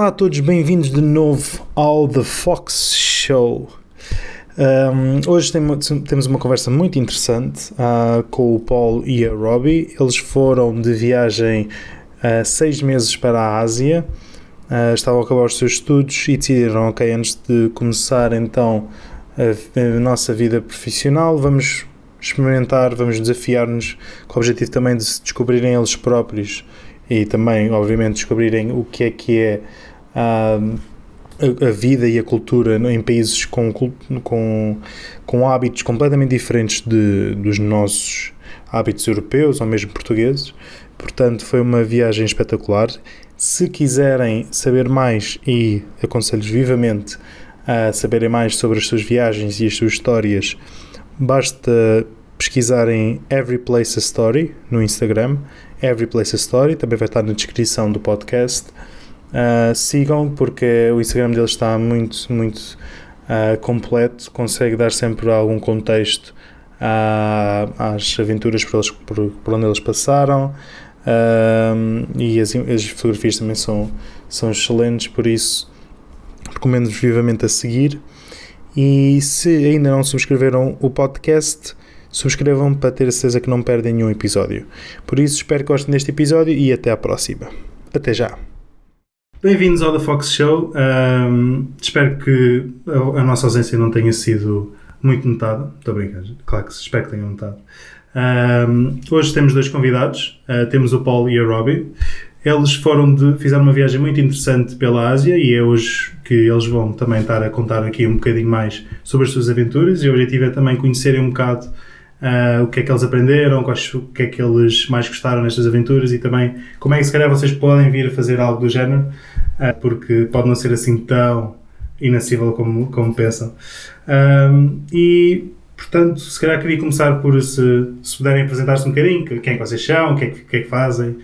Olá a todos, bem-vindos de novo ao The Fox Show. Um, hoje tem, temos uma conversa muito interessante uh, com o Paul e a Robbie. Eles foram de viagem uh, seis meses para a Ásia, uh, estavam a acabar os seus estudos e decidiram, ok, antes de começar então a, a nossa vida profissional, vamos experimentar, vamos desafiar-nos com o objetivo também de se descobrirem eles próprios e também, obviamente, descobrirem o que é que é a, a vida e a cultura em países com, com, com hábitos completamente diferentes de, dos nossos hábitos europeus ou mesmo portugueses. Portanto, foi uma viagem espetacular. Se quiserem saber mais, e aconselho vivamente a saberem mais sobre as suas viagens e as suas histórias, basta pesquisarem Every Place a Story no Instagram Every Place a Story, também vai estar na descrição do podcast. Uh, sigam porque o Instagram deles está muito, muito uh, completo, consegue dar sempre algum contexto uh, às aventuras por, eles, por, por onde eles passaram e as, as, fotografias também são, são excelentes, por isso recomendo-vos vivamente a seguir. E se ainda não subscreveram o podcast, subscrevam para ter a certeza que não perdem nenhum episódio. Por isso, espero que gostem deste episódio e até à próxima. Até já! Bem-vindos ao The Fox Show. Um, espero que a, a, nossa ausência não tenha sido muito notada. Estou a brincar, claro que espero que tenham notado. Um, hoje temos dois convidados. Uh, temos o Paul e a Robbie. Eles foram de, fizeram uma viagem muito interessante pela Ásia e é hoje que eles vão também estar a contar aqui um bocadinho mais sobre as suas aventuras. E o objetivo é também conhecerem um bocado uh, o que é que eles aprenderam, quais, o que é que eles mais gostaram nestas aventuras e também como é que se calhar vocês podem vir a fazer algo do género, uh, porque pode não ser assim tão inacessível como, como pensam. Um, e portanto, se calhar queria começar por se, se puderem apresentar-se um bocadinho, quem é que vocês são, o que é que, que, é que fazem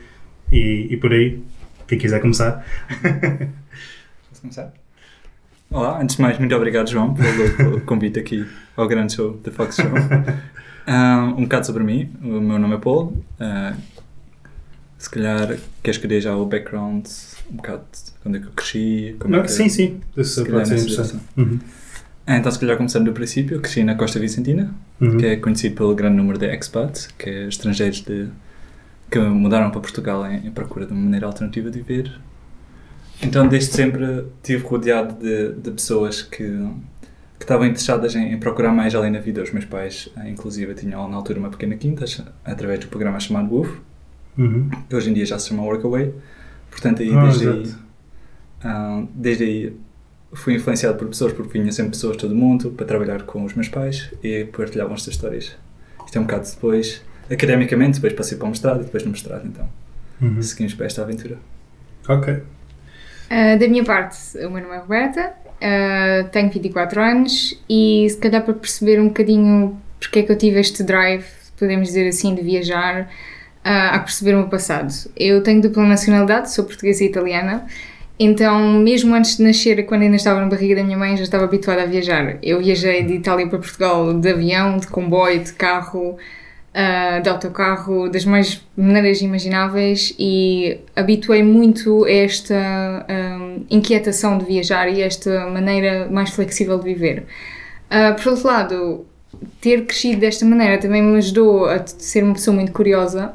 e, e por aí. Quem quiser começar. Posso começar? Olá, antes de mais, muito obrigado, João, pelo, pelo convite aqui ao grande show da Fox Show. Uh, um bocado sobre mim, o meu nome é Paul. Uh, se calhar queres que dê já o background, um bocado de quando é que eu cresci? Como é Não, é que, sim, sim, isso pode ser interessante. Uhum. Ah, então, se calhar começando do princípio, cresci na Costa Vicentina, uhum. que é conhecido pelo grande número de expats, que é estrangeiros de, que mudaram para Portugal em, em procura de uma maneira alternativa de viver. Então, desde sempre, estive rodeado de, de pessoas que estavam interessadas em, em, procurar mais além na vida. Os meus pais, eh, inclusive, tinham na altura uma pequena quinta através do programa chamado Wolf, uhum. que hoje em dia já se chama Workaway. Portanto, aí, ah, desde, aí, uh, desde aí fui influenciado por pessoas, porque vinha sempre pessoas de todo mundo para trabalhar com os meus pais e partilhavam estas histórias. Isto é um bocado depois, academicamente, depois passei para o mestrado e depois no mestrado, então uhum. seguimos para esta aventura. Ok. Uh, da minha parte, o meu nome é Roberta, Uh, tenho 24 anos e se calhar para perceber um bocadinho porque é que eu tive este drive, podemos dizer assim, de viajar, uh, a perceber o meu passado. Eu tenho dupla nacionalidade, sou portuguesa e italiana, então mesmo antes de nascer, quando ainda estava na barriga da minha mãe, já estava habituada a viajar. Eu viajei de Itália para Portugal de avião, de comboio, de carro, uh, de autocarro, das mais maneiras imagináveis e habituei muito a esta um, inquietação de viajar e esta maneira mais flexível de viver. Uh, por outro lado, ter crescido desta maneira também me ajudou a ser uma pessoa muito curiosa,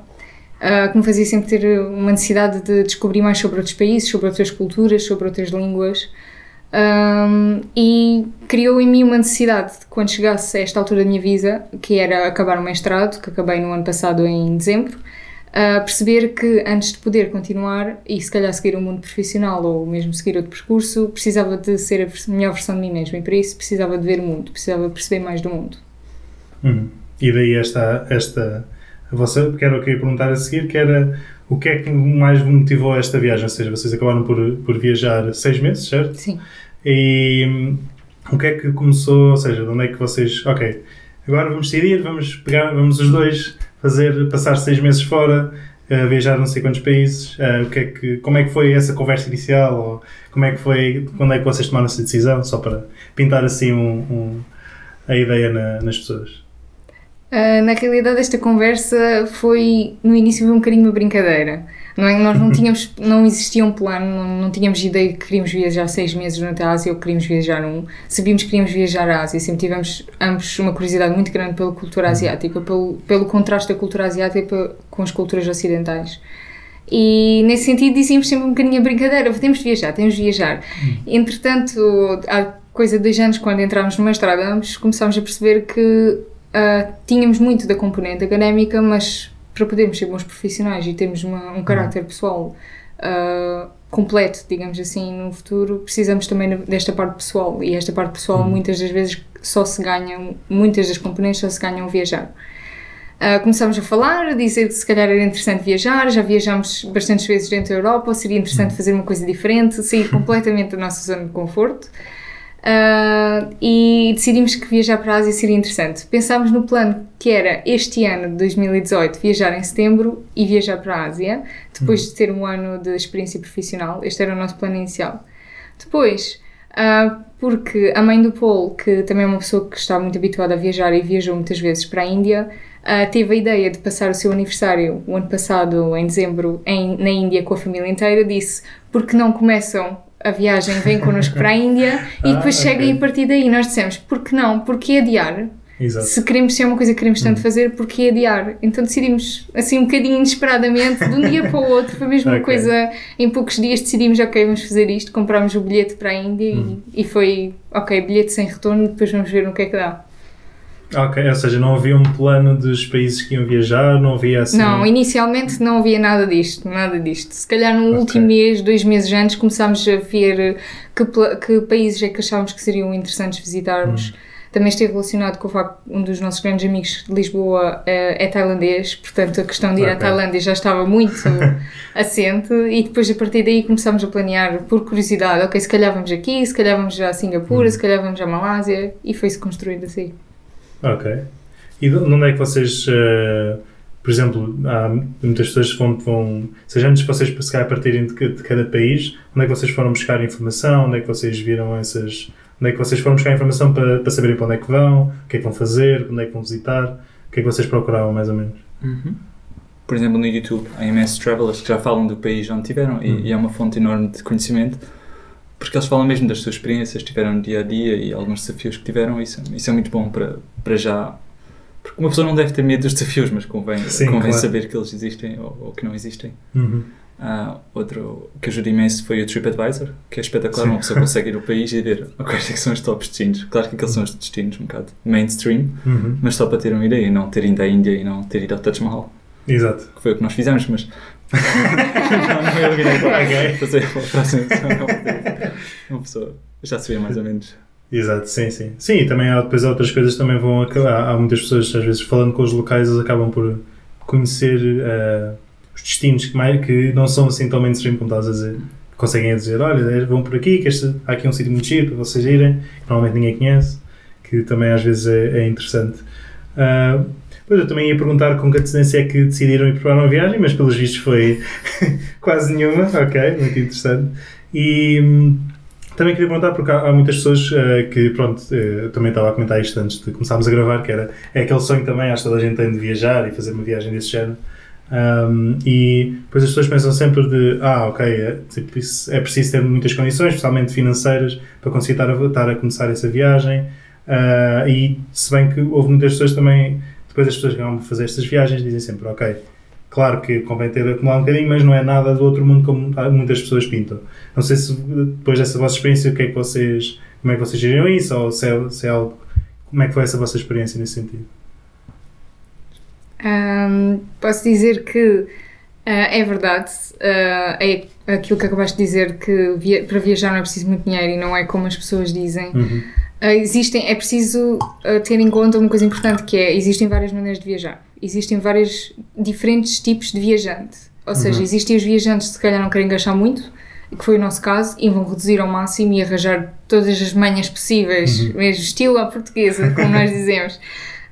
uh, que me fazia sempre ter uma necessidade de descobrir mais sobre outros países, sobre outras culturas, sobre outras línguas. Um, e criou em mim uma necessidade de, quando chegasse a esta altura da minha vida, que era acabar o mestrado, que acabei no ano passado em dezembro, uh, perceber que antes de poder continuar e se calhar seguir o um mundo profissional ou mesmo seguir outro percurso, precisava de ser a melhor versão de mim mesma e para isso precisava de ver o mundo, precisava perceber mais do mundo. Uhum. E daí esta, esta a vossa, que era o que eu ia perguntar a seguir, que era o que é que mais motivou esta viagem? Ou seja, vocês acabaram por, por viajar seis meses, certo? Sim. E hum, o que é que começou, ou seja, de onde é que vocês, ok, agora vamos decidir, vamos pegar, vamos os dois fazer, passar seis meses fora, uh, viajar não sei quantos países, uh, o que é que, como é que foi essa conversa inicial, ou como é que foi, quando é que vocês tomaram essa decisão, só para pintar assim um, um a ideia na, nas pessoas? Uh, na realidade, esta conversa foi no início um bocadinho uma brincadeira. Não é? Nós não tínhamos, não existia um plano, não, não tínhamos ideia que queríamos viajar seis meses durante a Ásia ou que queríamos viajar um. Sabíamos que queríamos viajar à Ásia, sempre tivemos ambos uma curiosidade muito grande pela cultura uhum. asiática, pelo, pelo contraste da cultura asiática com as culturas ocidentais. E nesse sentido dizíamos sempre um bocadinho a brincadeira: temos de viajar, temos de viajar. Uhum. Entretanto, há coisa de dois anos, quando entramos no mestrado, começámos a perceber que uh, tínhamos muito da componente académica, mas para podermos ser bons profissionais e termos uma, um caráter pessoal uh, completo, digamos assim, no futuro, precisamos também desta parte pessoal. E esta parte pessoal, uhum. muitas das vezes, só se ganham, muitas das componentes só se ganham viajar. Uh, começámos a falar, a dizer que se calhar era interessante viajar, já viajámos bastantes vezes dentro da Europa, seria interessante uhum. fazer uma coisa diferente, sair completamente da nossa zona de conforto. Uh, e decidimos que viajar para a Ásia seria interessante. Pensámos no plano que era este ano de 2018 viajar em setembro e viajar para a Ásia, depois de ter um ano de experiência profissional. Este era o nosso plano inicial. Depois, uh, porque a mãe do Paul, que também é uma pessoa que está muito habituada a viajar e viajou muitas vezes para a Índia, uh, teve a ideia de passar o seu aniversário o ano passado, em dezembro, em, na Índia com a família inteira, disse: porque não começam a viagem vem connosco para a Índia e depois ah, chega okay. e a partir daí nós dissemos, por que não? Porque adiar? Exato. Se queremos ser uma coisa que queremos tanto hum. fazer, porque adiar? Então decidimos, assim, um bocadinho inesperadamente, de um dia para o outro, foi mesmo okay. uma coisa, em poucos dias decidimos, ok, vamos fazer isto, comprámos o bilhete para a Índia hum. e, e foi, ok, bilhete sem retorno, depois vamos ver no que é que dá. Ok, ou seja, não havia um plano dos países que iam viajar, não havia assim. Não, inicialmente não havia nada disto, nada disto. Se calhar no okay. último mês, dois meses antes, começámos a ver que, que países é que achávamos que seriam interessantes visitarmos. Hum. Também esteve relacionado com o facto um dos nossos grandes amigos de Lisboa é, é tailandês, portanto a questão de ir okay. à Tailândia já estava muito assente e depois a partir daí começámos a planear por curiosidade, ok, se calhar vamos aqui, se calhar vamos a Singapura, hum. se calhar vamos à Malásia e foi-se construindo assim. Ok. E de onde é que vocês, uh, por exemplo, há muitas pessoas que vão, vão seja antes de vocês se calhar partirem de, de, cada país, onde é que vocês foram buscar informação, onde é que vocês viram essas, onde é que vocês foram buscar informação para, para saberem para onde é que vão, o que é que vão fazer, onde é que vão visitar, o que é que vocês procuravam mais ou menos? Uhum. Por exemplo, no YouTube há imensos travelers que já falam do país onde tiveram uhum. e, e é uma fonte enorme de conhecimento porque eles falam mesmo das suas experiências, tiveram no dia a dia e alguns desafios que tiveram. Isso, isso é muito bom para, para já. Porque uma pessoa não deve ter medo dos desafios, mas convém, Sim, convém claro. saber que eles existem ou, ou que não existem. Uhum. Uh, outro que ajuda imenso foi o TripAdvisor, que é espetacular. Sim. Uma pessoa consegue ir ao país e ver quais é são os top destinos. Claro que aqueles são os destinos um bocado mainstream, uhum. mas só para ter uma ideia e não ter ido à Índia e não ter ido ao Taj Mahal. Exato. Que foi o que nós fizemos, mas. Não, não é para okay. fazer a próxima uma pessoa já se vê mais ou menos. Exato, sim, sim. Sim, e também há, depois outras coisas também vão acabar. Há muitas pessoas, às vezes, falando com os locais, eles acabam por conhecer uh, os destinos que, mais, que não são assim tão mainstream como estás a dizer. Conseguem dizer, olha, vão por aqui, que este, há aqui um sítio muito giro para vocês irem, que normalmente ninguém conhece, que também às vezes é, é interessante. Uh, Pois eu também ia perguntar com que antecedência é que decidiram ir preparar uma viagem, mas pelos vistos foi quase nenhuma, ok, muito interessante. E hum, também queria perguntar, porque há, há muitas pessoas uh, que, pronto, uh, também estava a comentar isto antes de começarmos a gravar, que era é aquele sonho também, acho que toda a gente tem de viajar e fazer uma viagem desse género. Um, e depois as pessoas pensam sempre de, ah, ok, é, tipo, é preciso ter muitas condições, especialmente financeiras, para conseguir estar a, estar a começar essa viagem. Uh, e se bem que houve muitas pessoas também depois as pessoas que vão fazer estas viagens dizem sempre, ok, claro que convém ter acumular um bocadinho, mas não é nada do outro mundo como muitas pessoas pintam. Não sei se depois dessa vossa experiência, o que é que vocês, como é que vocês geriram isso, ou se é, se é algo, como é que foi essa vossa experiência nesse sentido? Um, posso dizer que uh, é verdade, uh, é aquilo que acabaste de dizer, que via para viajar não é preciso muito dinheiro e não é como as pessoas dizem. Uhum. Uh, existem, é preciso uh, ter em conta uma coisa importante que é, existem várias maneiras de viajar. Existem vários diferentes tipos de viajante. Ou seja, uhum. existem os viajantes que se calhar não querem gastar muito, que foi o nosso caso, e vão reduzir ao máximo e arranjar todas as manhas possíveis, uhum. mesmo estilo à portuguesa, como nós dizemos,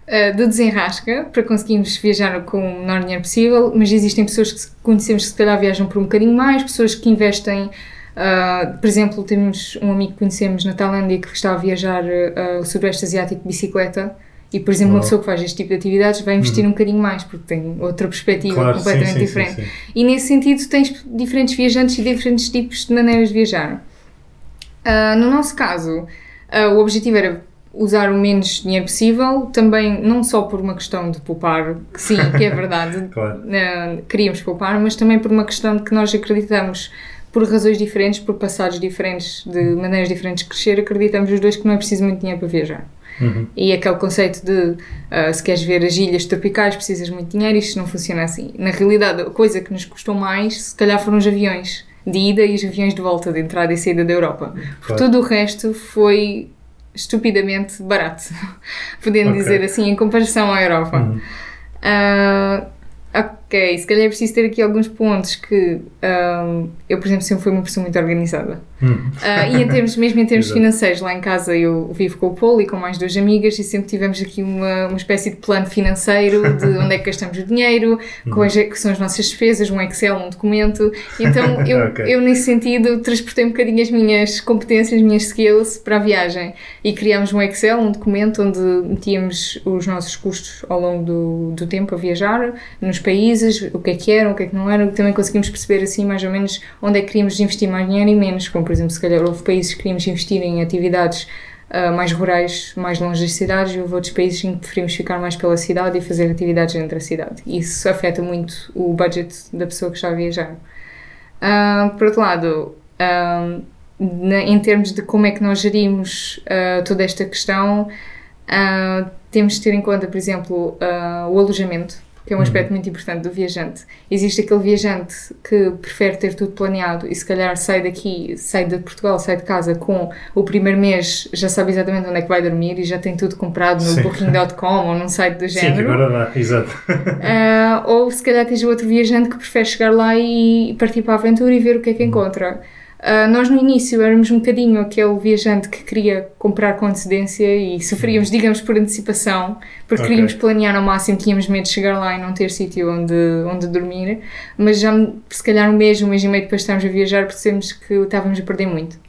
uh, do desenrasca, para conseguirmos viajar com o menor dinheiro possível, mas existem pessoas que conhecemos que se calhar viajam por um bocadinho mais, pessoas que investem Uh, por exemplo, temos um amigo que conhecemos na Tailândia que está a viajar uh, o Sudeste Asiático de bicicleta E, por exemplo, uma pessoa que faz este tipo de atividades vai investir uhum. um bocadinho mais, porque tem outra perspectiva claro, completamente sim, sim, diferente. Sim, e nesse sentido, tens diferentes viajantes e diferentes tipos de maneiras de viajar. Uh, no nosso caso, uh, o objetivo era usar o menos dinheiro possível, também não só por uma questão de poupar, que sim, que é verdade, claro. uh, queríamos poupar, mas também por uma questão de que nós acreditamos, por razões diferentes, por passados diferentes, de maneiras diferentes de crescer, acreditamos os dois que não é preciso muito dinheiro para viajar. Uhum. E aquele conceito de uh, se queres ver as ilhas tropicais precisas muito dinheiro, isto não funciona assim. Na realidade, a coisa que nos custou mais, se calhar, foram os aviões de ida e os aviões de volta, de entrada e saída da Europa. Claro. Todo o resto foi estupidamente barato, podendo okay. dizer assim, em comparação à Europa. Uhum. Uh, ok, se calhar é preciso ter aqui alguns pontos que um, eu, por exemplo, sempre fui uma pessoa muito organizada. Hum. Uh, e em termos, mesmo em termos financeiros, lá em casa eu vivo com o Paulo e com mais duas amigas e sempre tivemos aqui uma, uma espécie de plano financeiro de onde é que gastamos o dinheiro, hum. quais é que são as nossas despesas, um Excel, um documento. Então eu, okay. eu nesse sentido, transportei um bocadinho as minhas competências, as minhas skills para a viagem e criámos um Excel, um documento onde metíamos os nossos custos ao longo do, do tempo a viajar, nos países, o que é que eram, o que é que não eram, também conseguimos perceber assim mais ou menos onde é que queríamos investir mais dinheiro e menos, como por exemplo, se calhar houve países que queríamos investir em atividades uh, mais rurais, mais longe das cidades, e houve outros países em que preferimos ficar mais pela cidade e fazer atividades dentro da cidade. Isso afeta muito o budget da pessoa que está a viajar. Uh, por outro lado, uh, na, em termos de como é que nós gerimos toda esta questão, temos de ter em conta, por exemplo, o alojamento que é um aspecto uhum. muito importante do viajante. Existe aquele viajante que prefere ter tudo planeado e se calhar sai daqui, sai de Portugal, sai de casa com o primeiro mês, já sabe exatamente onde é que vai dormir e já tem tudo comprado no booking.com ou num site do género. Sim, agora dá, exato. Uh, ou se calhar tens outro viajante que prefere chegar lá e partir para a aventura e ver o que é que uhum. encontra. Uh, nós no início éramos um bocadinho aquele viajante que queria comprar com antecedência e sofríamos, digamos, por antecipação, porque okay. queríamos planear ao máximo, tínhamos medo de chegar lá e não ter sítio onde, onde dormir, mas já se calhar um mês, um mês e meio depois de estarmos a viajar, percebemos que estávamos a perder muito.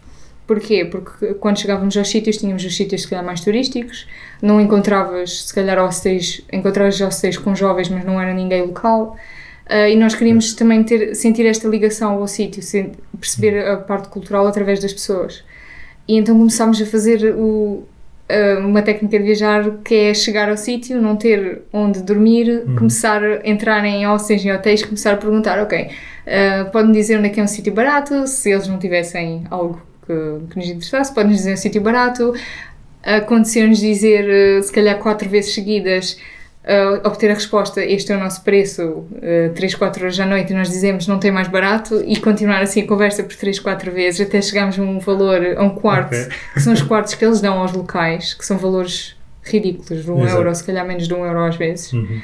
Porquê? Porque quando chegávamos aos sítios, tínhamos os sítios se calhar mais turísticos, não encontravas se calhar hostéis, encontravas hostéis com jovens, mas não era ninguém local. Uh, e nós queríamos também ter, sentir esta ligação ao sítio, perceber a parte cultural através das pessoas. E então começámos a fazer o, uh, uma técnica de viajar que é chegar ao sítio, não ter onde dormir, uhum. começar a entrar em hostels e hotéis, começar a perguntar, ok, uh, pode-me dizer onde é que é um sítio barato, se eles não tivessem algo que, que nos interessasse, pode-nos dizer um sítio barato. Aconteceu-nos dizer, se calhar quatro vezes seguidas, uh, obter a resposta, este é o nosso preço, uh, 3, 4 horas à noite, e nós dizemos não tem mais barato, e continuar assim a conversa por 3, 4 vezes até chegarmos a um valor, a um quarto, okay. que são os quartos que eles dão aos locais, que são valores ridículos, de um Exato. euro, se calhar menos de um euro às vezes. Uhum.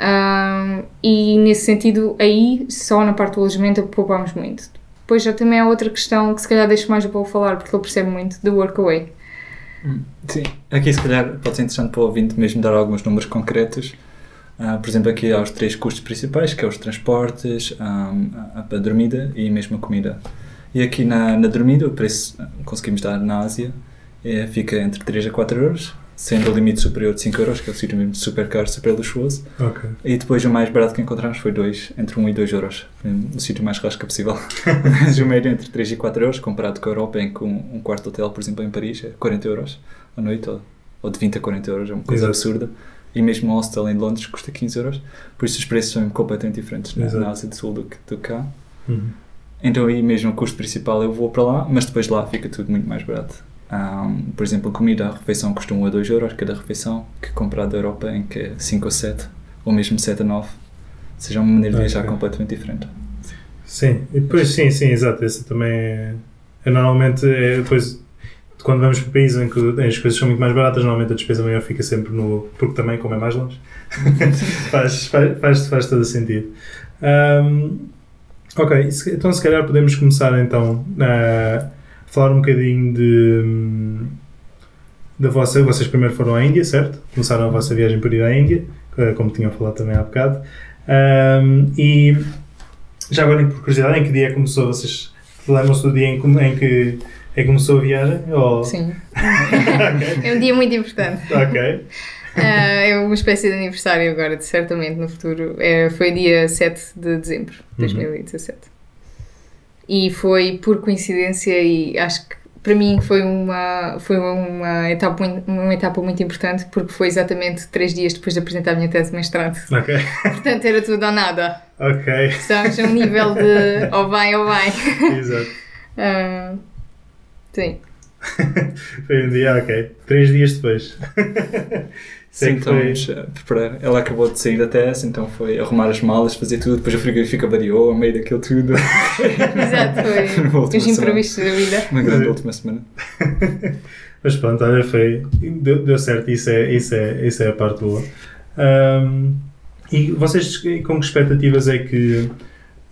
Um, e nesse sentido, aí, só na parte do alojamento, poupámos muito. Depois já também há outra questão que se calhar deixo mais o Paulo falar, porque ele percebe muito, do workaway. Sim, aqui se calhar pode ser interessante para o ouvinte mesmo dar alguns números concretos. Uh, por exemplo, aqui há os três custos principais, que é os transportes, um, a, a, dormida e mesmo a comida. E aqui na, na dormida, o preço conseguimos dar na Ásia é, fica entre 3 a 4 euros, sendo o limite superior de 5 euros, que é o sítio mesmo super caro, super luxuoso. Okay. E depois o mais barato que encontramos foi 2, entre 1 e 2 euros, o sítio mais rasca possível. Mas o médio entre 3 e 4 euros, comparado com a Europa, em que um, um quarto de hotel, por exemplo, em Paris, é 40 euros à noite, ou, ou de 20 a 40 euros, é uma coisa Exato. absurda. E mesmo um hostel em Londres custa 15 euros, por isso os preços são completamente diferentes né? na Ásia do Sul do que do cá. Uhum. Então aí mesmo o custo principal eu vou para lá, mas depois lá fica tudo muito mais barato. Um, por exemplo, a comida, a refeição custa 1 a 2 euros cada refeição, que comprado da Europa em que é 5 ou 7, ou mesmo 7 a 9. Ou seja, uma maneira de viajar okay. completamente diferente. Sim, e depois sim, sim, exato. Esse também é, é normalmente é, depois quando vamos para países em que as coisas são muito mais baratas, normalmente a despesa maior fica sempre no. porque também, como é mais longe, faz, faz, faz, faz todo sentido. Um, ok, então se calhar podemos começar então a falar um bocadinho de. da vossa. Vocês primeiro foram à Índia, certo? Começaram a vossa viagem para ir à Índia, como tinham falado também há bocado. Um, e já agora, por curiosidade, em que dia começou? Vocês lembram-se do dia em, em que é começou a viagem? Ou... Sim. okay. É um dia muito importante. Ok. é uma espécie de aniversário agora, certamente no futuro. É, foi dia 7 de dezembro de 2017. Uhum. E foi por coincidência e acho que para mim foi uma, foi uma, etapa, uma etapa muito importante porque foi exatamente três dias depois de apresentar a minha tese de mestrado. Ok. Portanto, era tudo ou nada. Ok. Estamos a um nível de ou vai ou vai. Exato. Uh, sim. foi um dia, ok. Três dias depois. Sim, então preparar. Ela acabou de sair da tese, então foi arrumar as malas, fazer tudo, depois o frigorífico avariou a meio daquilo tudo. Exato, foi os imprevistos da vida. Uma grande última semana. Mas pronto, olha, foi. Deu, deu, certo, isso é, isso, é, isso é a parte boa. Um, e vocês com que expectativas é que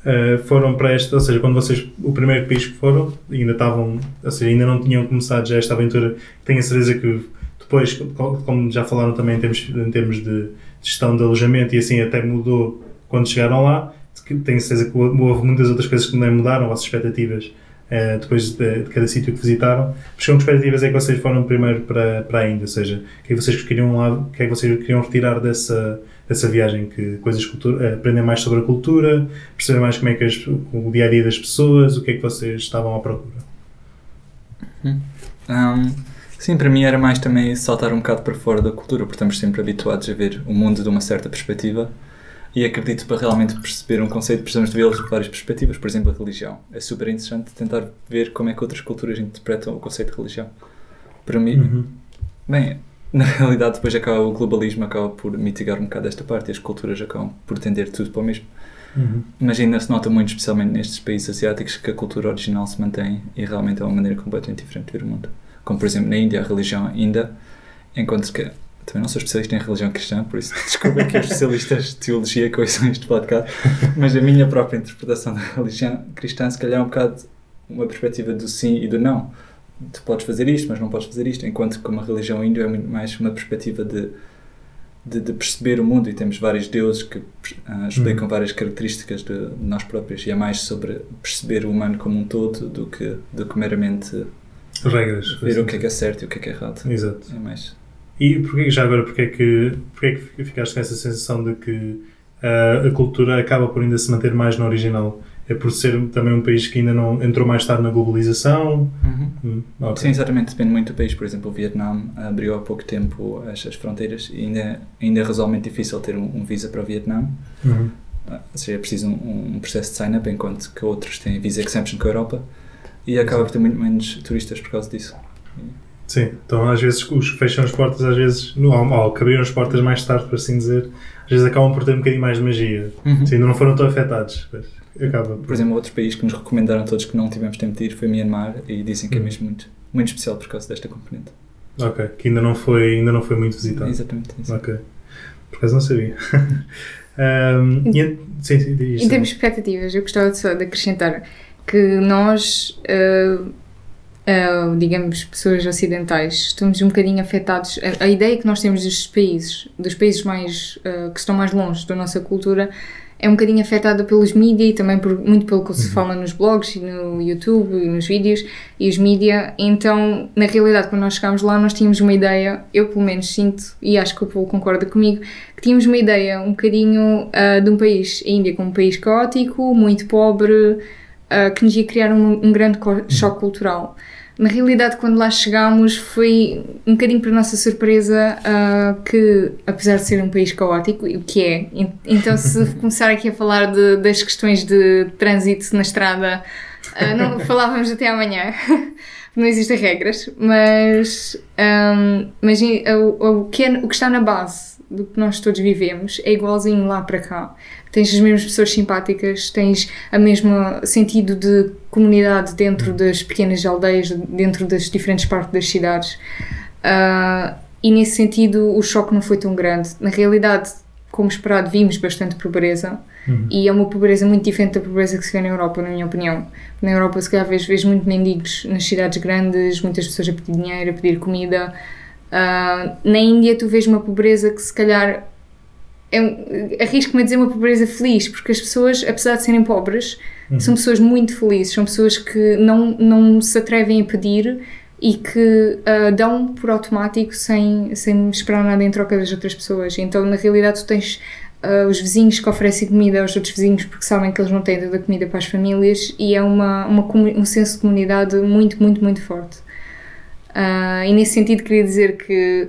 uh, foram para esta, ou seja, quando vocês, o primeiro país que foram, ainda estavam, ou seja, ainda não tinham começado já esta aventura, tenho a certeza que depois, como já falaram também em termos, em termos de gestão de alojamento e assim até mudou quando chegaram lá, tenho certeza que houve muitas outras coisas que também mudaram, as expectativas uh, depois de, de, cada sítio que visitaram. Mas com expectativas é que vocês foram primeiro para, para a Índia? Ou seja, o que é que vocês queriam lá, o que é que vocês queriam retirar dessa, dessa viagem? Que coisas, cultura, uh, aprender mais sobre a cultura, perceber mais como é que as, o dia a dia das pessoas, o que é que vocês estavam à procura? Hum. Um Sim, para mim era mais também saltar um bocado para fora da cultura, porque estamos sempre habituados a ver o mundo de uma certa perspectiva e acredito que para realmente perceber um conceito precisamos de vê-lo de várias perspectivas. Por exemplo, a religião. É super interessante tentar ver como é que outras culturas interpretam o conceito de religião. Para mim, uhum. bem, na realidade depois acaba o globalismo acaba por mitigar um bocado esta parte e as culturas acabam por tender tudo para o mesmo. Uhum. Mas ainda se nota muito, especialmente nestes países asiáticos, que a cultura original se mantém e realmente é uma maneira completamente diferente de ver o mundo como por exemplo na Índia, a religião ainda, enquanto que também não sou especialista em religião cristã, por isso desculpa que os especialistas de teologia que ouçam este podcast, mas a minha própria interpretação da religião cristã se calhar é um bocado uma perspectiva do sim e do não. Tu podes fazer isto, mas não podes fazer isto, enquanto que uma religião índia é muito mais uma perspectiva de, de, de perceber o mundo e temos vários deuses que uh, explicam uhum. várias características de, de nós próprios e é mais sobre perceber o humano como um todo do que, do que meramente regras. Ver assim. o que é que é certo e o que é que é errado. Exato. É mais. E porquê, já agora, porquê é que, porquê é que ficaste com essa sensação de que uh, a cultura acaba por ainda se manter mais no original? É por ser também um país que ainda não entrou mais tarde na globalização? Uhum. Hum, okay. Sim, exatamente. Depende muito do país. Por exemplo, o Vietnã abriu há pouco tempo as, as fronteiras e ainda, ainda é razoavelmente difícil ter um, um visa para o Vietnã. Uhum. Ou seja, é preciso um, um processo de sign-up, enquanto que outros têm visa exemption com a Europa e acaba por ter muito menos turistas por causa disso. Sim, então às vezes os que fecham as portas, às vezes, não, ou que abriram as portas mais tarde, por assim dizer, às vezes acabam por ter um bocadinho mais de magia. Uhum. Sim, ainda não foram tão afetados. Acaba por... por exemplo, outro país que nos recomendaram todos que não tivemos tempo de ir foi Myanmar e dizem que é uhum. mesmo muito, muito especial por causa desta componente. Ok, que ainda não foi, ainda não foi muito visitado. Exatamente. Isso. Ok, por acaso não sabia. um, e, sim, sim, em termos de expectativas, eu gostava só de acrescentar que nós, uh, uh, digamos, pessoas ocidentais, estamos um bocadinho afetados. A, a, ideia que nós temos destes países, dos países mais uh, que estão mais longe da nossa cultura, é um bocadinho afetada pelos mídias e também por, muito pelo que se uhum. fala nos blogs e no YouTube e nos vídeos e os mídias. Então, na realidade, quando nós chegámos lá, nós tínhamos uma ideia, eu pelo menos sinto, e acho que o Paulo concorda comigo, que tínhamos uma ideia um bocadinho uh, de um país, a Índia como um país caótico, muito pobre, uh, que nos ia criar um, um grande choque cultural. Na realidade, quando lá chegámos, foi um bocadinho para nossa surpresa uh, que, apesar de ser um país caótico, o que é, então se começar aqui a falar de, das questões de trânsito na estrada, uh, não falávamos até amanhã. não existem regras, mas, um, mas o, o, que é, o que está na base do que nós todos vivemos é igualzinho lá para cá tens as mesmas pessoas simpáticas, tens a mesma sentido de comunidade dentro hum. das pequenas aldeias, dentro das diferentes partes das cidades. Uh, e nesse sentido o choque não foi tão grande. Na realidade, como esperado, vimos bastante pobreza uhum. e é uma pobreza muito diferente da pobreza que se vê na Europa, na minha opinião. Na Europa, se calhar, vês, vês muito mendigos nas cidades grandes, muitas pessoas a pedir dinheiro, a pedir comida. Uh, na Índia, tu vês uma pobreza que se calhar é, arrisco-me a dizer uma pobreza feliz, porque as pessoas, apesar de serem pobres, uhum. são pessoas muito felizes, são pessoas que não, não se atrevem a pedir e que uh, dão por automático sem, sem esperar nada em troca das outras pessoas. Então, na realidade, tu tens uh, os vizinhos que oferecem comida aos outros vizinhos porque sabem que eles não têm toda a comida para as famílias e é uma, uma um senso de comunidade muito, muito, muito forte. Uh, e nesse sentido, queria dizer que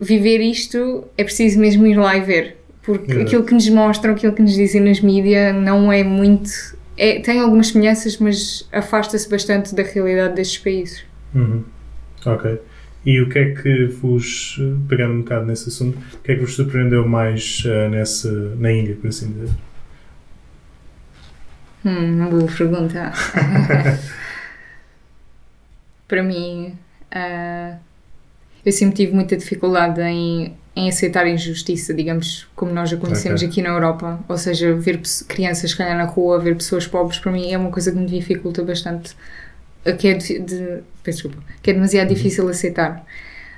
viver isto é preciso mesmo ir lá e ver, porque é. aquilo que nos mostram, aquilo que nos dizem nas mídias não é muito. É, tem algumas semelhanças, mas afasta-se bastante da realidade destes países. Uhum. Ok. E o que é que vos, pegando um bocado nesse assunto, o que é que vos surpreendeu mais uh, nesse, na Índia, por assim dizer? Hum, uma boa pergunta. Para mim, uh, eu sempre tive muita dificuldade em, em aceitar injustiça, digamos, como nós a conhecemos okay. aqui na Europa. Ou seja, ver crianças calhar na rua, ver pessoas pobres, para mim é uma coisa que me dificulta bastante que é, de, de, desculpa, que é demasiado uhum. difícil aceitar.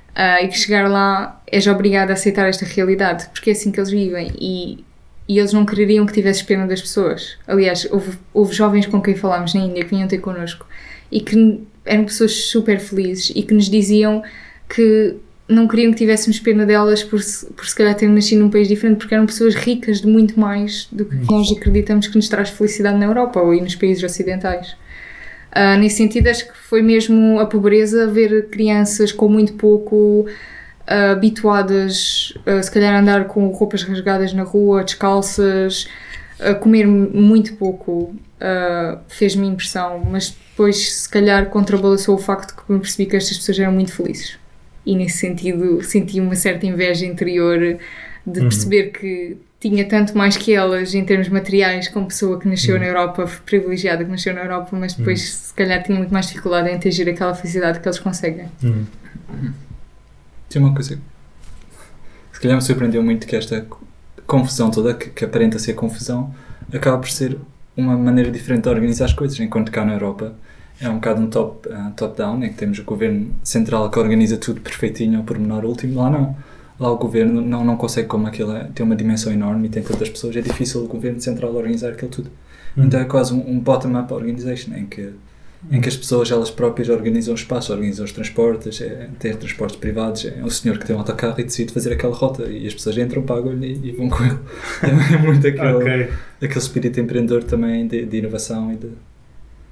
Uh, e que chegar lá és obrigado a aceitar esta realidade, porque é assim que eles vivem e, e eles não quereriam que tivesses pena das pessoas. Aliás, houve, houve jovens com quem falámos na Índia que vinham ter connosco e que eram pessoas super felizes e que nos diziam que não queriam que tivéssemos pena delas por, por se calhar terem nascido num país diferente, porque eram pessoas ricas de muito mais do que uhum. nós acreditamos que nos traz felicidade na Europa ou nos países ocidentais. Uh, nesse sentido, acho que foi mesmo a pobreza ver crianças com muito pouco uh, habituadas, uh, se calhar, a andar com roupas rasgadas na rua, descalças, a comer muito pouco, fez-me impressão, mas depois, se calhar, contrabalançou o facto de que me percebi que estas pessoas eram muito felizes. E nesse sentido, senti uma certa inveja interior de uhum. perceber que tinha tanto mais que elas em termos materiais como pessoa que nasceu uhum. na Europa, privilegiada que nasceu na Europa, mas depois uhum. se calhar tinha muito mais dificuldade em atingir aquela felicidade que eles conseguem. Uhum. Tem uma coisa se calhar me surpreendeu muito que esta confusão toda, que, que aparenta ser confusão, acaba por ser uma maneira diferente de organizar as coisas, enquanto cá na Europa é um bocado um top, uh, top-down, em que temos o governo central que organiza tudo perfeitinho ao pormenor último, lá não lá o governo não, não consegue, como aquilo é, tem uma dimensão enorme e tem tantas pessoas, é difícil o governo central organizar aquilo tudo. Uhum. Então é quase um, um bottom-up organization em que, em que as pessoas elas próprias organizam o espaço, organizam os transportes, é, tem transportes privados, é um senhor que tem um autocarro e decide fazer aquela rota e as pessoas entram, pagam-lhe e, e, vão com ele. É muito aquele, okay. aquele espírito empreendedor também de, de inovação e de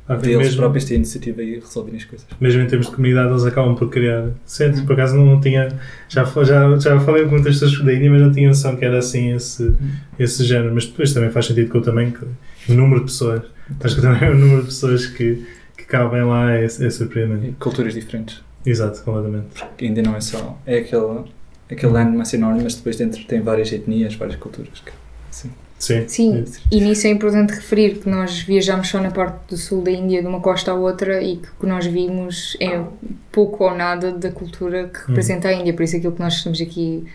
ah, de eles mesmo, próprios terem iniciativa e resolverem as coisas. Mesmo em termos de comunidade, eles acabam por criar centros. Por acaso não, não tinha. Já, já, já falei com muitas pessoas da Índia, mas não tinha noção que era assim esse, uhum. esse género. Mas depois também faz sentido com o também que o número de pessoas. Acho que também o número de pessoas que, que cabem lá é, é surpreendente. E culturas diferentes. Exato, completamente. Porque ainda não é só. É aquele, aquele landmass enorme, mas depois dentro tem várias etnias, várias culturas. Que, sim. Sim. Sim, e nisso é importante referir que nós viajamos só na parte do sul da Índia, de uma costa à outra, e que o que nós vimos é pouco ou nada da cultura que representa hum. a Índia. Por isso, aquilo que nós estamos aqui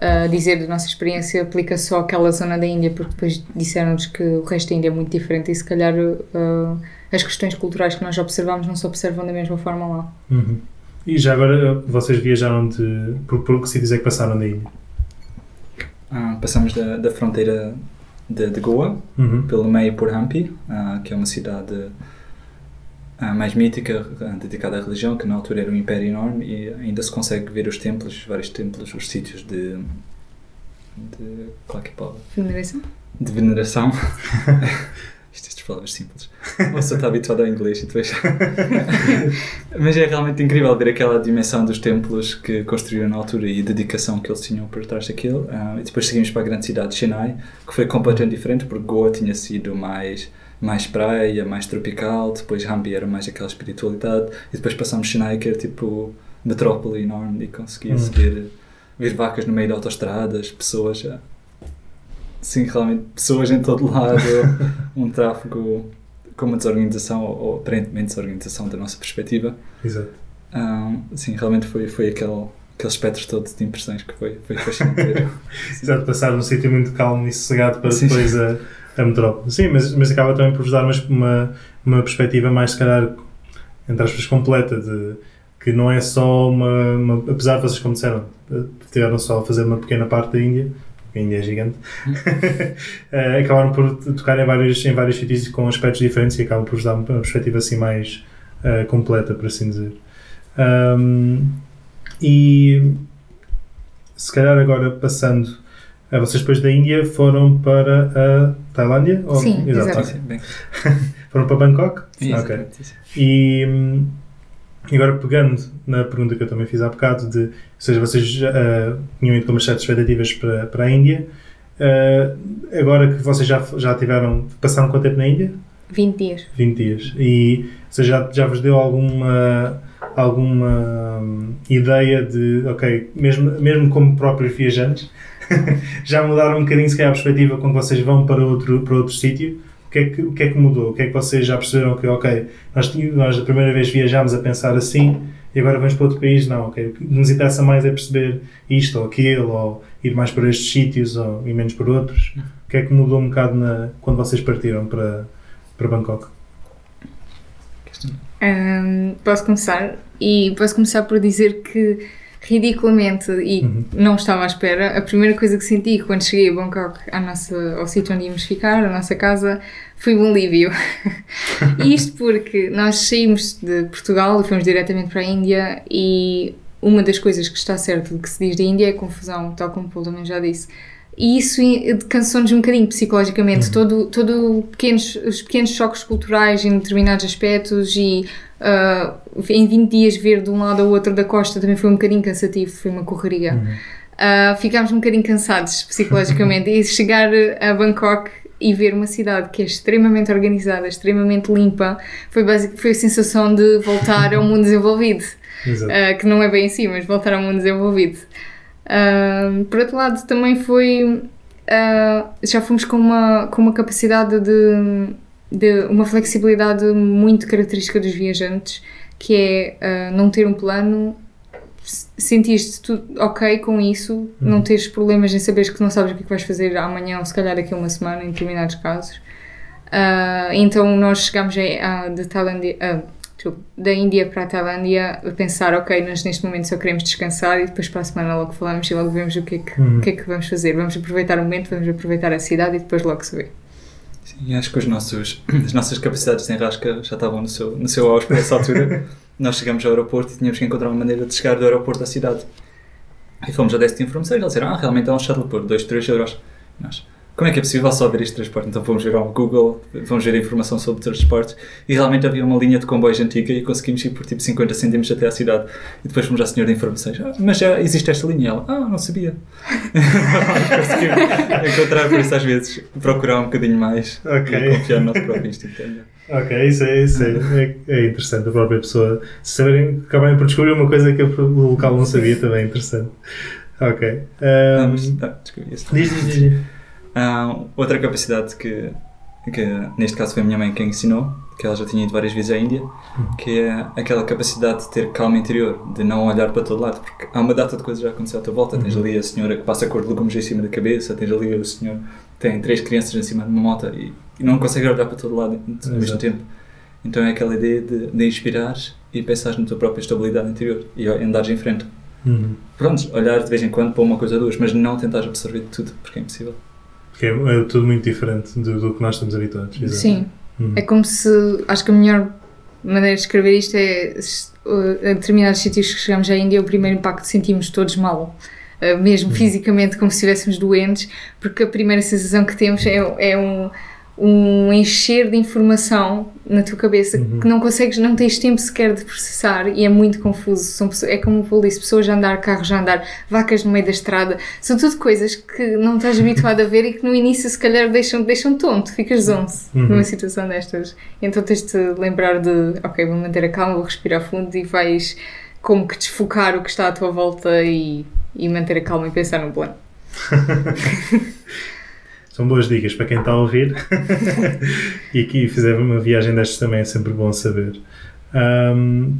a dizer da nossa experiência aplica só àquela zona da Índia, porque depois disseram-nos que o resto da Índia é muito diferente e, se calhar, uh, as questões culturais que nós observamos não se observam da mesma forma lá. Uhum. E já agora, vocês viajaram de. Por, por que se dizer que passaram da Índia? Ah, passamos da, da fronteira de, de Goa, uhum. pelo meio por Hampi, uh, que é uma cidade uh, mais mítica, uh, dedicada à religião, que na altura era um império enorme e ainda se consegue ver os templos, vários templos, os sítios de. de. qual é que é a palavra? Veneração? De veneração. Estas palavras simples. Você está habituado ao inglês e depois. Mas é realmente incrível ver aquela dimensão dos templos que construíram na altura e a dedicação que eles tinham por trás daquilo. Uh, e depois seguimos para a grande cidade de Chennai, que foi completamente diferente, porque Goa tinha sido mais, mais praia, mais tropical, depois Hampi era mais aquela espiritualidade, e depois passamos Chennai, que era tipo metrópole enorme e conseguia-se hum. ver, ver vacas no meio de autostradas, pessoas. Uh, sim, realmente pessoas em todo lado, um tráfego com uma desorganização, ou, aparentemente desorganização da nossa perspectiva. Exato. Um, sim, realmente foi, foi aquele, aquele espectro todo de impressões que foi, foi fascinante. Exato, passar num sítio muito calmo e sossegado para sim. depois a, a metrópole. Sim, mas, mas acaba também por vos dar uma, uma, uma perspectiva mais, se calhar, entre aspas, completa de que não é só uma, uma apesar de vocês, como disseram, tiveram só a fazer uma pequena parte da Índia, a Índia é gigante, uh, acabaram por tocar em vários, em vários sítios com aspectos diferentes e acabam por dar uma perspectiva assim mais uh, completa, por assim dizer. Um, e se calhar agora passando, a vocês depois da Índia foram para a Tailândia? Ou- Sim, Exato. exato. Sim, sim, bem. Foram para Bangkok? Sim, Ok. exatamente, sim. E hum, e agora pegando na pergunta que eu também fiz há bocado, de, ou seja, vocês ah, tinham ido com umas certas expectativas para, para a Índia, ah, agora que vocês já, já tiveram, passaram quanto tempo na Índia? 20 dias. 20 dias. E ou seja, já, já vos deu alguma, alguma hum, ideia de, ok, mesmo, mesmo como próprios viajantes, já mudaram um bocadinho se calhar a perspectiva quando vocês vão para outro, para outro sítio? O que, é que, o que é que mudou? O que é que vocês já perceberam que, ok, nós, nós a primeira vez viajámos a pensar assim e agora vamos para outro país? Não, ok, o que nos interessa mais é perceber isto ou aquilo, ou ir mais para estes sítios ou ir menos para outros. O que é que mudou um bocado na, quando vocês partiram para, para Bangkok? Ahm, posso começar? E posso começar por dizer que, ridiculamente, e Uhum. não estava à espera, a primeira coisa que senti quando cheguei a Bangkok, à nossa, ao sítio onde íamos ficar, a nossa casa, foi um alívio. e isto porque nós saímos de Portugal e fomos diretamente para a Índia e uma das coisas que está certo do que se diz da Índia é a confusão, tal como o Paulo também já disse. E isso cansou-nos um bocadinho psicologicamente, todo, todo pequenos, os pequenos choques culturais em determinados aspectos e ah, em 20 dias ver de um lado ao outro da costa também foi um bocadinho cansativo, foi uma correria. Ah, ficámos um bocadinho cansados psicologicamente e chegar a Bangkok e ver uma cidade que é extremamente organizada, extremamente limpa, foi, basic, foi a sensação de voltar ao mundo desenvolvido. Uh, que não é bem assim, mas voltar ao mundo desenvolvido. Uh, por outro lado, também foi. uh, já fomos com uma, com uma capacidade de, de. uma flexibilidade muito característica dos viajantes, que é uh, não ter um plano, s- sentires-te tu- ok com isso, não teres problemas em saberes que não sabes o que é que vais fazer amanhã ou se calhar daqui a uma semana, em determinados casos. Uh, então nós chegámos a, a, de Tailândia, da Índia para a Tailândia a pensar, ok, nós neste momento só queremos descansar e depois para a semana logo falamos e logo vemos o que é que, Uhum. que, é que vamos fazer. Vamos aproveitar o momento, vamos aproveitar a cidade e depois logo se vê. Sim, acho que os nossos, as nossas capacidades de enrasca já estavam no seu, no seu auge por essa altura. Nós chegamos ao aeroporto e tínhamos que encontrar uma maneira de chegar do aeroporto à cidade. E fomos a Destiny Informação e eles disseram, ah, realmente é um shuttle por 2, 3 euros. E nós, como é que é possível só ver este transporte? Então fomos ver ao Google, fomos ver a informação sobre transportes e realmente havia uma linha de comboios antiga e conseguimos ir por tipo 50 cêntimos até à cidade. E depois fomos à senhora de informações, ah, mas já existe esta linha? Ela, ah, não sabia. Conseguimos encontrar, por isso às vezes procurar um bocadinho mais Ok. e confiar no nosso próprio instinto. melhor. Ok, isso é, isso é, é, é interessante. A própria pessoa se saberem, acabarem por descobrir uma coisa que o local não sabia também é interessante. Ok. Um, mas, ah, desculpa, isso. diz, diz, diz, Ah, outra capacidade que, que, neste caso, foi a minha mãe quem ensinou, que ela já tinha ido várias vezes à Índia, que é aquela capacidade de ter calma interior, de não olhar para todo lado, porque há uma data de coisas já aconteceu à tua volta. Tens ali a senhora que passa a cor de legumes em cima da cabeça, tens ali o senhor que tem três crianças em cima de uma moto e, e não consegue olhar para todo lado ao mesmo tempo. Então é aquela ideia de, de inspirares e pensares na tua própria estabilidade interior e andares em frente. Uhum. Prontos, olhar de vez em quando para uma coisa ou duas, mas não tentares absorver tudo, porque é impossível. Que é, é tudo muito diferente do, do que nós estamos habituados. exato. Sim, Uhum. é como se. Acho que a melhor maneira de escrever isto é. uh, Em determinados sítios que chegamos à Índia, o primeiro impacto sentimos todos mal. Uh, mesmo fisicamente, como se estivéssemos doentes, porque a primeira sensação que temos é, é um, um encher de informação na tua cabeça Uhum. que não consegues, não tens tempo sequer de processar e é muito confuso. São pessoas, é como o Paulo disse: pessoas a andar, carros a andar, vacas no meio da estrada. São tudo coisas que não estás habituado a ver e que no início, se calhar, deixam, deixam tonto, ficas zonzo Uhum. numa situação destas. Então tens de lembrar de: ok, vou manter a calma, vou respirar fundo e vais como que desfocar o que está à tua volta e, e manter a calma e pensar no plano. São boas dicas para quem está a ouvir e que fizer uma viagem destas também é sempre bom saber. Um,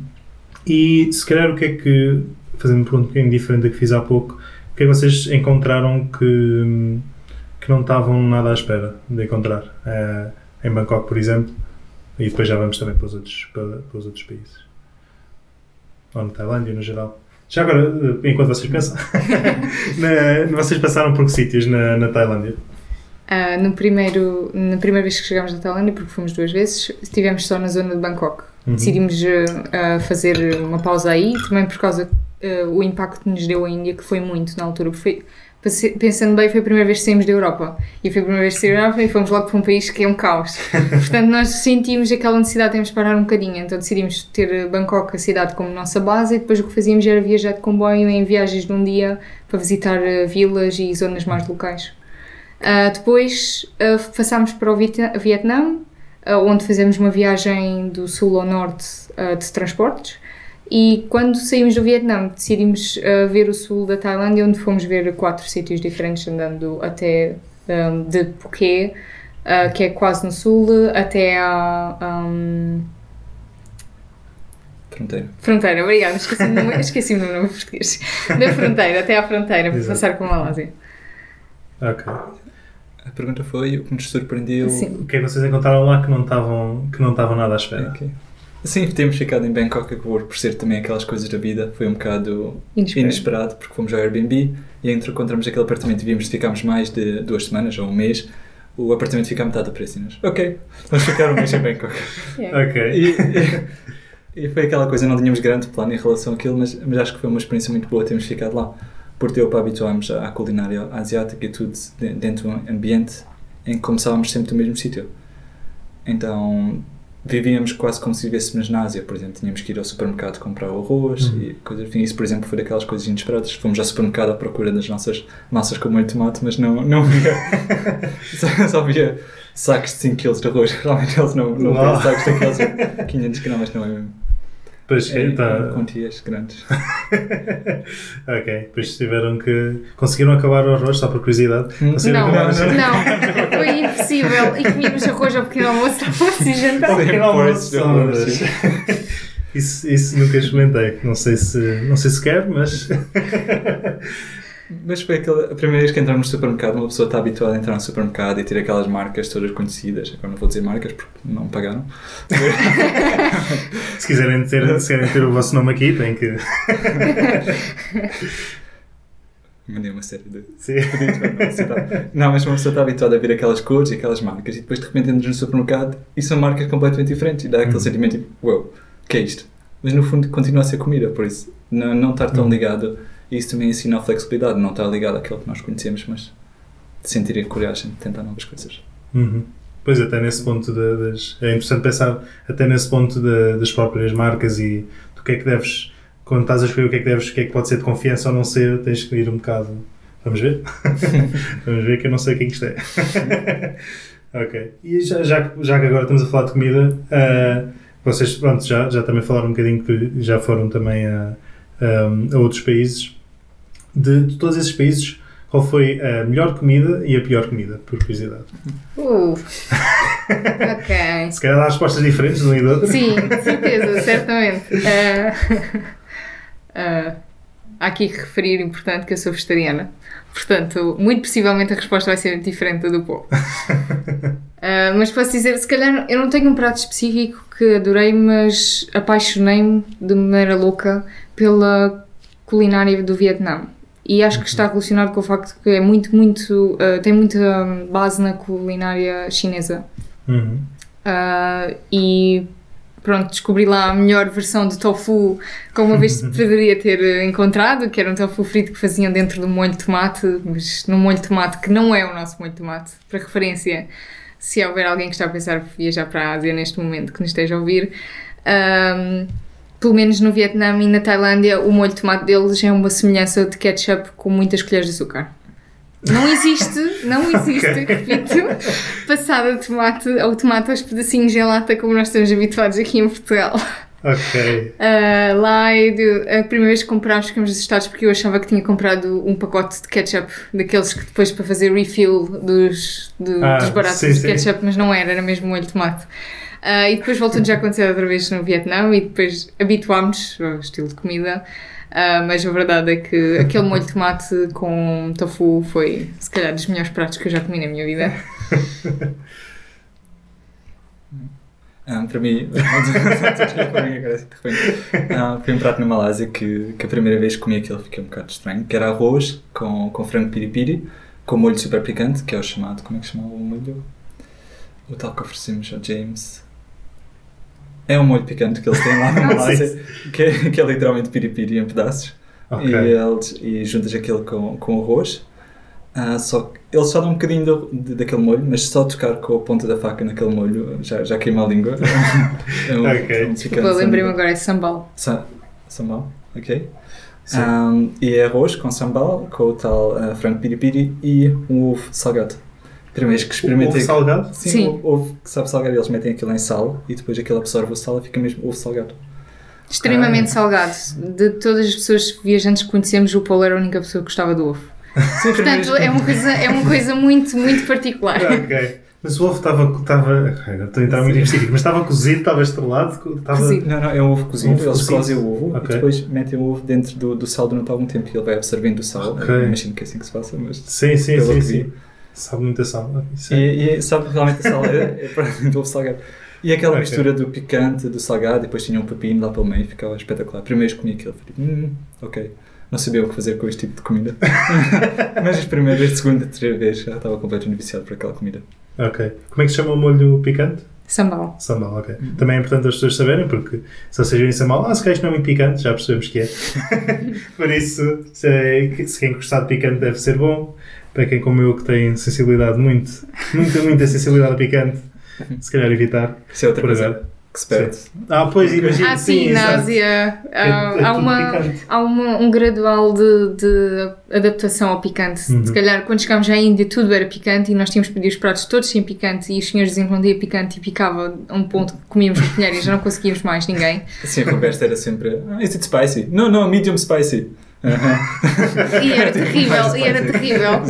e se calhar o que é que, fazendo uma pergunta um bocadinho diferente da que fiz há pouco, o que é que vocês encontraram que, que não estavam nada à espera de encontrar eh, em Bangkok, por exemplo? E depois já vamos também para os outros, para, para os outros países. Ou na Tailândia, no geral. Já agora, enquanto vocês pensam, na- vocês passaram por que sítios na, na Tailândia? Ah, no primeiro, na primeira vez que chegámos na Tailândia, porque fomos duas vezes, estivemos só na zona de Bangkok. Uhum. Decidimos uh, fazer uma pausa aí, também por causa uh, o impacto que nos deu a Índia, que foi muito na altura. Foi, pensando bem, foi a primeira vez que saímos da Europa. E foi a primeira vez que saímos da Europa e fomos logo para um país que é um caos. Portanto, nós sentimos aquela necessidade de termos parar um bocadinho. Então decidimos ter Bangkok, a cidade, como nossa base e depois o que fazíamos era viajar de comboio em viagens de um dia para visitar uh, vilas e zonas mais locais. Uh, depois uh, passámos para o Vietnã, onde fazemos uma viagem do sul ao norte de transportes e quando saímos do Vietnã, decidimos uh, ver o sul da Tailândia, onde fomos ver quatro sítios diferentes, andando até um, de Phuket, uh, que é quase no sul, até a. Um, Fronteira. Fronteira, obrigada. Esqueci-me esqueci do nome português. Da fronteira, até à fronteira, para passar com a Malásia. Ok. A pergunta foi o que nos surpreendeu. Sim. O que é que vocês encontraram lá que não estavam, que não estavam nada à espera? Okay. Sim, temos ficado em Bangkok por, por ser também aquelas coisas da vida. Foi um bocado inesperado, inesperado porque fomos ao Airbnb e encontramos aquele apartamento e vimos que ficámos mais de duas semanas ou um mês. O apartamento fica a metade do preço e nós, ok, vamos ficar um mês em Bangkok. Yeah. Ok. E, e, foi aquela coisa, não tínhamos grande plano em relação àquilo, mas, mas acho que foi uma experiência muito boa termos ficado lá. Por para habituarmos à culinária asiática e tudo dentro de um ambiente em que começávamos sempre do mesmo sítio. Então vivíamos quase como se vivêssemos na Ásia, por exemplo, tínhamos que ir ao supermercado comprar o arroz uhum. e coisas assim. Isso, por exemplo, foi daquelas coisas inesperadas. Fomos ao supermercado à procura das nossas massas com molho de tomate, mas não, não via. só, só via sacos de 5 kg de arroz. Realmente eles não, não têm sacos daqueles 500 gramas, não é mesmo? Pois é, tá. quantias grandes. ok, depois tiveram que. Conseguiram acabar o arroz, só por curiosidade? Hum. Não, não, não, foi impossível. E comíamos arroz ao pequeno almoço, assim jantar. Ao pequeno almoço, isso, isso nunca experimentei. Não sei se, não sei se quer, mas. Mas foi aquela, a primeira vez que entramos no supermercado, uma pessoa está habituada a entrar no supermercado e ter aquelas marcas todas conhecidas. Agora não vou dizer marcas porque não pagaram. se, quiserem ter, se quiserem ter o vosso nome aqui, tem que. Mandei uma série de. Sim. Não, mas uma pessoa está habituada a ver aquelas cores e aquelas marcas e depois de repente entras no supermercado e são marcas completamente diferentes e dá aquele uhum. sentimento tipo, uau, wow, que é isto? Mas no fundo continua a ser comida, por isso não, não estar tão uhum. ligado isso também ensina a flexibilidade, não está ligado àquilo que nós conhecemos, mas sentir a coragem de tentar novas coisas. Uhum. Pois, até nesse ponto de, das. É interessante pensar até nesse ponto de, das próprias marcas e do que é que deves. Quando estás a escolher o que é que deves, o que é que pode ser de confiança ou não ser, tens que ir um bocado. Vamos ver? Vamos ver que eu não sei o que é que isto é. ok. E já, já, já que agora estamos a falar de comida, uh, vocês pronto, já, já também falaram um bocadinho que já foram também a, a, a outros países de, de, todos esses países, qual foi a melhor comida e a pior comida, por curiosidade? Uh, ok. Se calhar dá respostas diferentes de um e do outro. Sim, certeza, certamente. Uh, uh, há aqui que referir, importante, que eu sou vegetariana. Portanto, muito possivelmente a resposta vai ser diferente da do povo. Uh, mas posso dizer, se calhar eu não tenho um prato específico que adorei, mas apaixonei-me de maneira louca pela culinária do Vietnã e acho que está relacionado com o facto que é muito, muito. Uh, tem muita base na culinária chinesa. Uhum. Uh, e pronto, descobri lá a melhor versão de tofu que uma vez poderia ter encontrado, que era um tofu frito que faziam dentro do molho de tomate, mas num molho de tomate que não é o nosso molho de tomate, para referência, se houver alguém que está a pensar viajar para a Ásia neste momento que nos esteja a ouvir. Um, pelo menos no Vietnã e na Tailândia, o molho de tomate deles é uma semelhança de ketchup com muitas colheres de açúcar. Não existe, não existe, okay. repito, passada de tomate ou tomate aos pedacinhos em lata como nós estamos habituados aqui em Portugal. Ok. Uh, lá, eu, a primeira vez que comprámos, ficamos assustados porque eu achava que tinha comprado um pacote de ketchup, daqueles que depois para fazer refill dos, do, ah, dos baratos sim, de ketchup, sim. mas não era, era mesmo molho de tomate. Uh, e depois voltou-nos a acontecer outra vez no Vietnã e depois habituámos ao estilo de comida. Uh, mas a verdade é que aquele molho de tomate com tofu foi, se calhar, dos melhores pratos que eu já comi na minha vida. Um, para mim, uh, foi um prato na Malásia que, que a primeira vez que comi aquilo fiquei um bocado estranho, que era arroz com, com frango piripiri, com molho super picante, que é o chamado, como é que se chama o molho? O tal que oferecemos ao James. É um molho picante que eles têm lá na Malásia, que é, que é literalmente piripiri em pedaços. Ok. E, eles, e juntas aquilo com, com arroz. Ah, só que eles só dão um bocadinho do- de- daquele molho, mas só tocar com a ponta da faca naquele molho já, já queima a língua. é um, Ok. é um picante lembrei-me sambal. agora, é sambal. Sa sambal, ok? Sim. Um, e é arroz com sambal, com o tal ah, frango piripiri e um ovo salgado. Primeiro vez que Ovo experimentei. salgado? Sim, Sim. ovo que sabe salgado, eles metem aquilo em sal e depois aquilo absorve o sal e fica mesmo ovo salgado. Extremamente salgado. De todas as pessoas viajantes que conhecemos, o Paulo era a única pessoa que gostava do ovo. Sim, Portanto, é uma coisa, é uma coisa muito, muito particular. ok. Mas o ovo estava. estava estou a entrar muito em específico, mas estava cozido, estava estrelado. Estava... Cozido. Não, não, é um ovo cozido. Ovo Eles cozem o ovo Ok. e depois metem o ovo dentro do, do sal durante algum tempo e ele vai absorvendo o sal. Ok. Eu Imagino que é assim que se faça, mas. Sim, sim, sim, que sim. Sabe muita sal. Isso é- E, e sabe realmente a sal é, é para do ovo salgado. E aquela Ok. mistura do picante, do salgado, e depois tinha um pepino lá pelo meio, ficava espetacular. Primeiro comi aquilo, falei, hum, ok. Não sabia o que fazer com este tipo de comida. Mas as primeiras, segunda, terceira vez já estava completamente viciado por aquela comida. Ok. Como é que se chama o molho picante? Sambal. Sambal, ok. Também é importante as pessoas saberem, porque se vocês virem sambal, ah, se calhar isto não é muito picante, já percebemos que é. Por isso, se, é- se quem gostar de picante deve ser bom. Para quem como eu que tem sensibilidade muito, muita, muita sensibilidade a picante, se calhar evitar Isso é outra por coisa agora. que se perde. Ah, pois, imagina. Ah, sim, na exato. Ásia É- há, é há tudo uma, picante. há uma- um gradual de, de adaptação ao picante. Uhum. Se calhar, quando chegámos à Índia, tudo era picante e nós tínhamos pedido os pratos todos sem picante e os senhores não tinha picante e picava a um ponto que comíamos no colher e já não conseguíamos mais ninguém. Assim, a conversa era sempre, ah, is it spicy? No, no, medium spicy. Aham. E era terrível, e era terrível.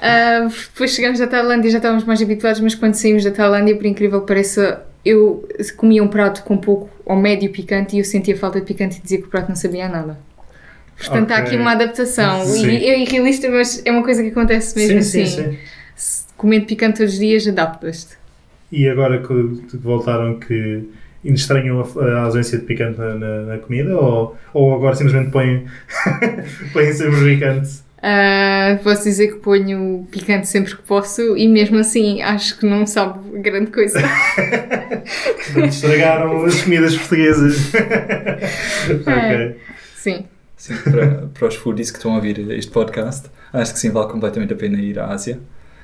Ah, depois chegamos à Tailândia e já estávamos mais habituados, mas quando saímos da Tailândia, por incrível que pareça, eu comia um prato com pouco ou médio picante e eu sentia falta de picante e dizia que o prato não sabia nada. Portanto, há Ok. aqui uma adaptação. Sim. E é irrealista, mas é uma coisa que acontece mesmo Sim, assim. sim, sim. Comendo picante todos os dias, adaptas-te. E agora que voltaram que ainda estranham a, a ausência de picante na, na- na comida ou, ou agora simplesmente põem, põem sempre picante? Ah, posso dizer que ponho picante sempre que posso e mesmo assim acho que não sabe grande coisa. Estragaram as comidas portuguesas. ok. Sim. Sim, para, para os foodies que estão a ouvir este podcast, acho que sim, vale completamente a pena ir à Ásia.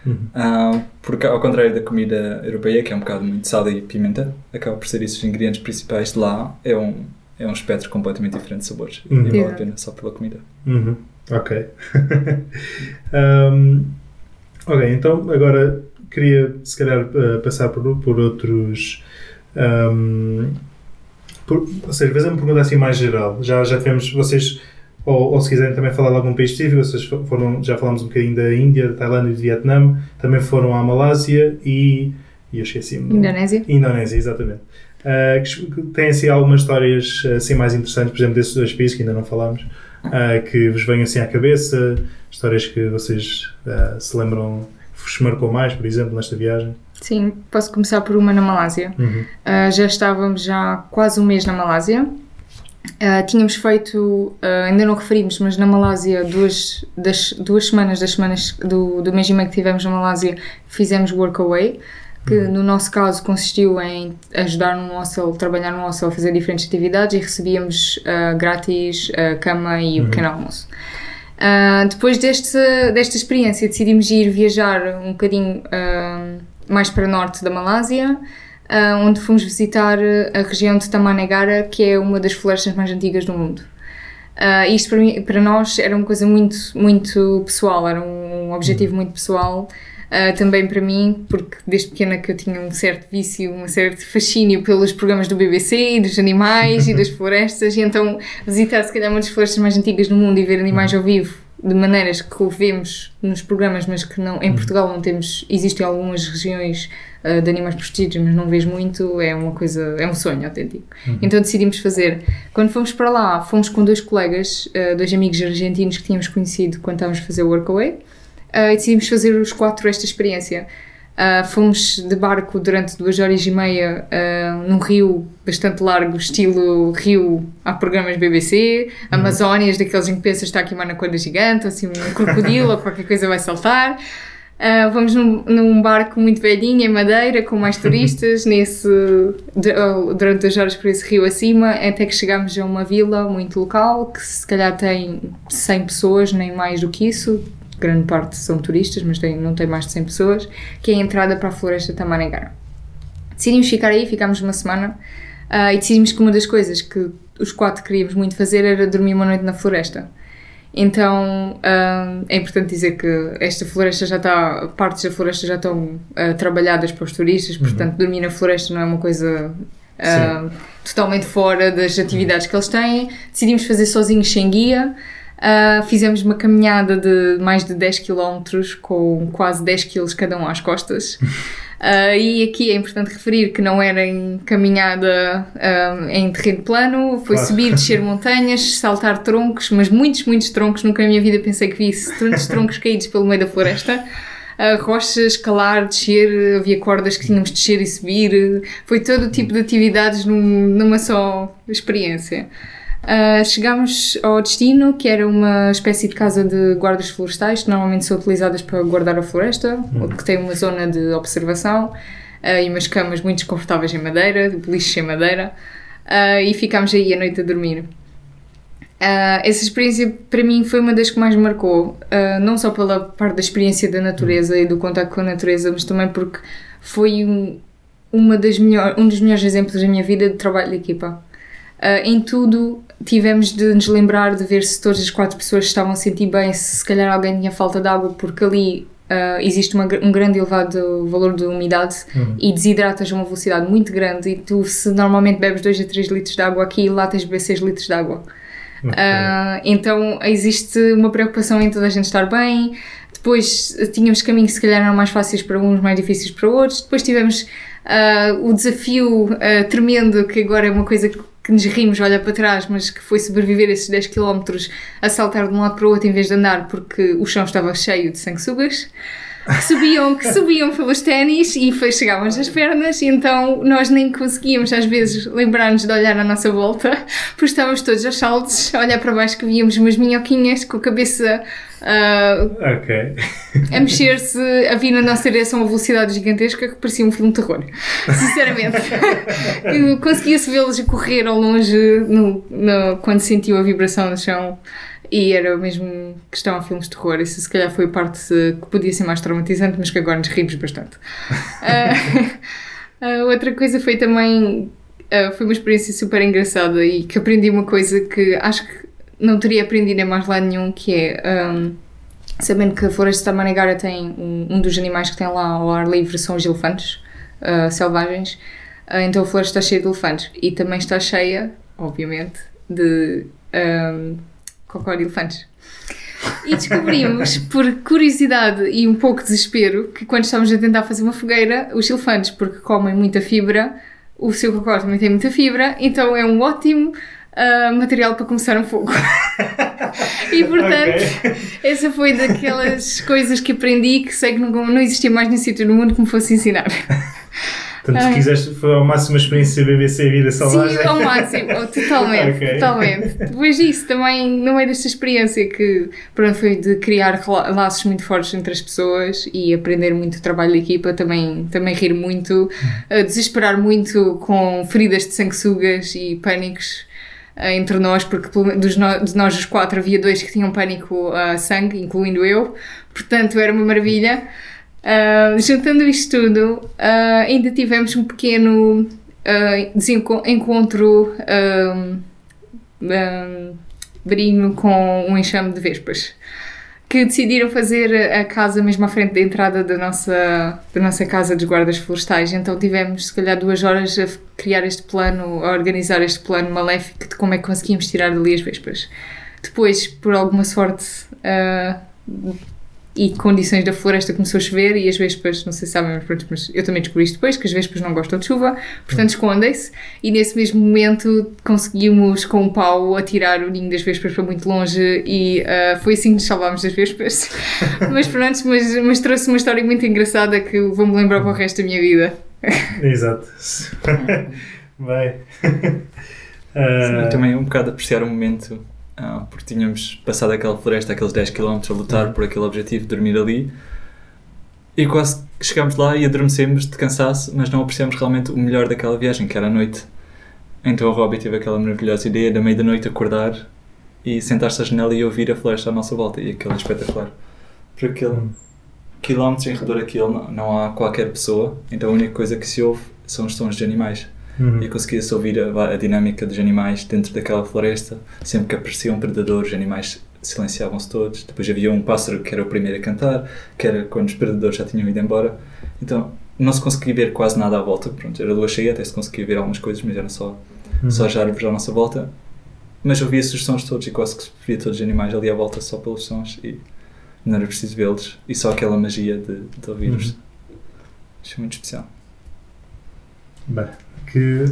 Uhum. Ah, porque, ao contrário da comida europeia, que é um bocado muito sal e pimenta, acaba por ser isso os ingredientes principais de lá, é um, é um espectro completamente diferente de sabores. Uhum. E vale a pena só pela comida. Uhum. Ok. Um, ok, então agora queria se calhar uh, passar por, por outros. um, por, ou seja, fazer uma pergunta assim mais geral. Já, já tivemos vocês, ou, ou se quiserem também falar de algum país específico, vocês foram, já falámos um bocadinho da Índia, da Tailândia e do Vietnã, também foram à Malásia e. e eu esqueci-me. do- Indonésia? Indonésia, exatamente. Uh, que, têm assim algumas histórias assim mais interessantes, por exemplo, desses dois países que ainda não falámos, uh, que vos venham assim à cabeça, histórias que vocês uh, se lembram que vos marcou mais, por exemplo, nesta viagem. Sim, posso começar por uma na Malásia. Uhum. Uh, já estávamos já quase um mês na Malásia. Uh, tínhamos feito, uh, ainda não referimos, mas na Malásia, duas, das, duas semanas das semanas do, do mês e meio que tivemos na Malásia, fizemos Workaway, que no nosso caso consistiu em ajudar num hostel, trabalhar num hostel, fazer diferentes atividades e recebíamos uh, grátis a cama e o pequeno almoço. Depois deste, desta experiência decidimos ir viajar um bocadinho mais para norte da Malásia, uh, onde fomos visitar a região de Tamanegara, que é uma das florestas mais antigas do mundo. Uh, isto para, mim, para nós era uma coisa muito, muito pessoal, era um objetivo muito pessoal. Uh, também para mim, porque desde pequena que eu tinha um certo vício, um certo fascínio pelos programas do BBC e dos animais e das florestas, e então visitar se calhar uma das florestas mais antigas do mundo e ver animais ao vivo de maneiras que vemos nos programas, mas que não, em Portugal não temos, existem algumas regiões uh, de animais protegidos, mas não vejo muito, é uma coisa, é um sonho autêntico. Então decidimos fazer. Quando fomos para lá, fomos com dois colegas, uh, dois amigos argentinos que tínhamos conhecido quando estávamos a fazer o Workaway, uh, e decidimos fazer os quatro esta experiência. Uh, fomos de barco durante duas horas e meia uh, num rio bastante largo, estilo rio a programas BBC, Amazónias, daqueles em que pensas está aqui uma anaconda gigante, assim um crocodilo ou qualquer coisa vai saltar. Uh, vamos num, num, barco muito velhinho, em madeira, com mais turistas, nesse, durante as horas por esse rio acima, até que chegamos a uma vila muito local, que se calhar tem 100 pessoas, nem mais do que isso, grande parte são turistas, mas tem, não tem mais de 100 pessoas, que é a entrada para a floresta Tamanegara. Decidimos ficar aí, ficámos uma semana, uh, e decidimos que uma das coisas que os quatro queríamos muito fazer era dormir uma noite na floresta. Então uh, é importante dizer que esta floresta já está, partes da floresta já estão uh, trabalhadas para os turistas, uhum. portanto, dormir na floresta não é uma coisa totalmente fora das atividades que eles têm. Decidimos fazer sozinhos sem guia. Fizemos uma caminhada de mais de 10 km com quase 10 kg cada um às costas. Uh, e aqui é importante referir que não era em caminhada uh, em terreno plano, foi claro. subir, descer montanhas, saltar troncos, mas muitos, muitos troncos. Nunca na minha vida pensei que visse tantos troncos caídos pelo meio da floresta. Uh, rochas, escalar, descer, havia cordas que tínhamos de descer e subir. Foi todo o tipo de atividades num, numa só experiência. Uh, chegámos ao destino, que era uma espécie de casa de guardas florestais, que normalmente são utilizadas para guardar a floresta, uhum. que tem uma zona de observação uh, e umas camas muito desconfortáveis em madeira, de beliches em madeira, uh, e ficámos aí a noite a dormir. essa experiência para mim foi uma das que mais me marcou, não só pela parte da experiência da natureza e do contato com a natureza, mas também porque foi um, uma das melhor, um dos melhores exemplos da minha vida de trabalho de equipa. Uh, em tudo tivemos de nos lembrar de ver se todas as quatro pessoas estavam a sentir bem, se se calhar alguém tinha falta de água, porque ali uh, existe uma, um grande elevado valor de umidade uhum. e desidratas a uma velocidade muito grande. E tu, se normalmente bebes 2 a 3 litros de água aqui, lá tens de beber 6 litros de água. Okay. Uh, então existe uma preocupação em toda a gente estar bem. Depois tínhamos caminhos que se calhar eram mais fáceis para uns, mais difíceis para outros. Depois tivemos uh, o desafio uh, tremendo, que agora é uma coisa que que nos rimos, olha para trás, mas que foi sobreviver esses 10 km a saltar de um lado para o outro em vez de andar porque o chão estava cheio de sanguessugas. Que subiam, que subiam pelos ténis e foi, chegávamos às pernas, e então nós nem conseguíamos às vezes lembrar-nos de olhar à nossa volta, porque estávamos todos aos saltos, a olhar para baixo que víamos umas minhoquinhas com a cabeça uh, okay. a mexer-se, a vir na nossa direção a uma velocidade gigantesca que parecia um filme de terror. Sinceramente. Conseguia-se vê-los correr ao longe no, no, quando sentiu a vibração no chão. E era mesmo questão a filmes de terror. Isso se calhar foi a parte que podia ser mais traumatizante, mas que agora nos rimos bastante. uh, outra coisa foi também. Foi uma experiência super engraçada e que aprendi uma coisa que acho que não teria aprendido em mais lado nenhum, que é. Um, sabendo que a Floresta da Manigara tem um, um, dos animais que tem lá ao ar livre são os elefantes uh, selvagens, uh, então a floresta está cheia de elefantes e também está cheia, obviamente, de um, cocó de elefantes. E descobrimos, por curiosidade e um pouco de desespero, que quando estávamos a tentar fazer uma fogueira, os elefantes, porque comem muita fibra, o seu cocó também tem muita fibra, então é um ótimo uh, material para começar um fogo. e portanto, okay. essa foi daquelas coisas que aprendi que sei que não, não existia mais nenhum sítio no mundo que me fosse ensinar. Portanto, se quiseste, foi ao máximo a experiência BBC Vida Selvagem? Sim, ao máximo, totalmente, okay. totalmente. Depois disso, também, no meio desta experiência que, pronto, foi de criar laços muito fortes entre as pessoas e aprender muito o trabalho de equipa, também, também rir muito, uh, desesperar muito com feridas de sanguessugas e pânicos entre nós, porque dos no, de nós os quatro havia dois que tinham pânico a sangue, incluindo eu, portanto era uma maravilha. Uh, juntando isto tudo, uh, ainda tivemos um pequeno uh, encontro um, com um enxame de vespas que decidiram fazer a casa mesmo à frente da entrada da nossa, da nossa casa dos guardas florestais. Então tivemos, se calhar, duas horas a criar este plano, a organizar este plano maléfico de como é que conseguimos tirar dali as vespas. Depois, por alguma sorte, uh, e condições da floresta começou a chover e as vespas, não sei se sabem, mas, pronto, mas eu também descobri isto depois, que as vespas não gostam de chuva, portanto hum. escondem-se e nesse mesmo momento conseguimos com o pau atirar o ninho das vespas para muito longe e uh, foi assim que nos salvámos das vespas. mas pronto, mas, mas trouxe uma história muito engraçada que vou-me lembrar para o resto da minha vida. Exato. Bem. Uh... Também um bocado apreciar o momento ah, porque tínhamos passado aquela floresta, aqueles 10 km a lutar uhum. por aquele objetivo dormir ali. E quase chegámos lá e adormecemos de cansaço, mas não apreciamos realmente o melhor daquela viagem, que era a noite. Então o Robbie teve aquela maravilhosa ideia da meia da noite acordar e sentar-se à janela e ouvir a floresta à nossa volta. E aquilo é espetacular. Por aquele quilómetros em redor daquilo não, não há qualquer pessoa, então a única coisa que se ouve são os sons de animais. Uhum. E conseguia-se ouvir a, a dinâmica dos animais dentro daquela floresta. Sempre que aparecia um predador, os animais silenciavam-se todos. Depois havia um pássaro que era o primeiro a cantar, que era quando os predadores já tinham ido embora. Então não se conseguia ver quase nada à volta. Pronto, era lua cheia, até se conseguia ver algumas coisas, mas era só, Uhum. só as árvores à nossa volta. Mas ouvia-se os sons todos e quase que se via todos os animais ali à volta só pelos sons e não era preciso vê-los. E só aquela magia de, de ouvir-os. Uhum. Achei muito especial. Bem, que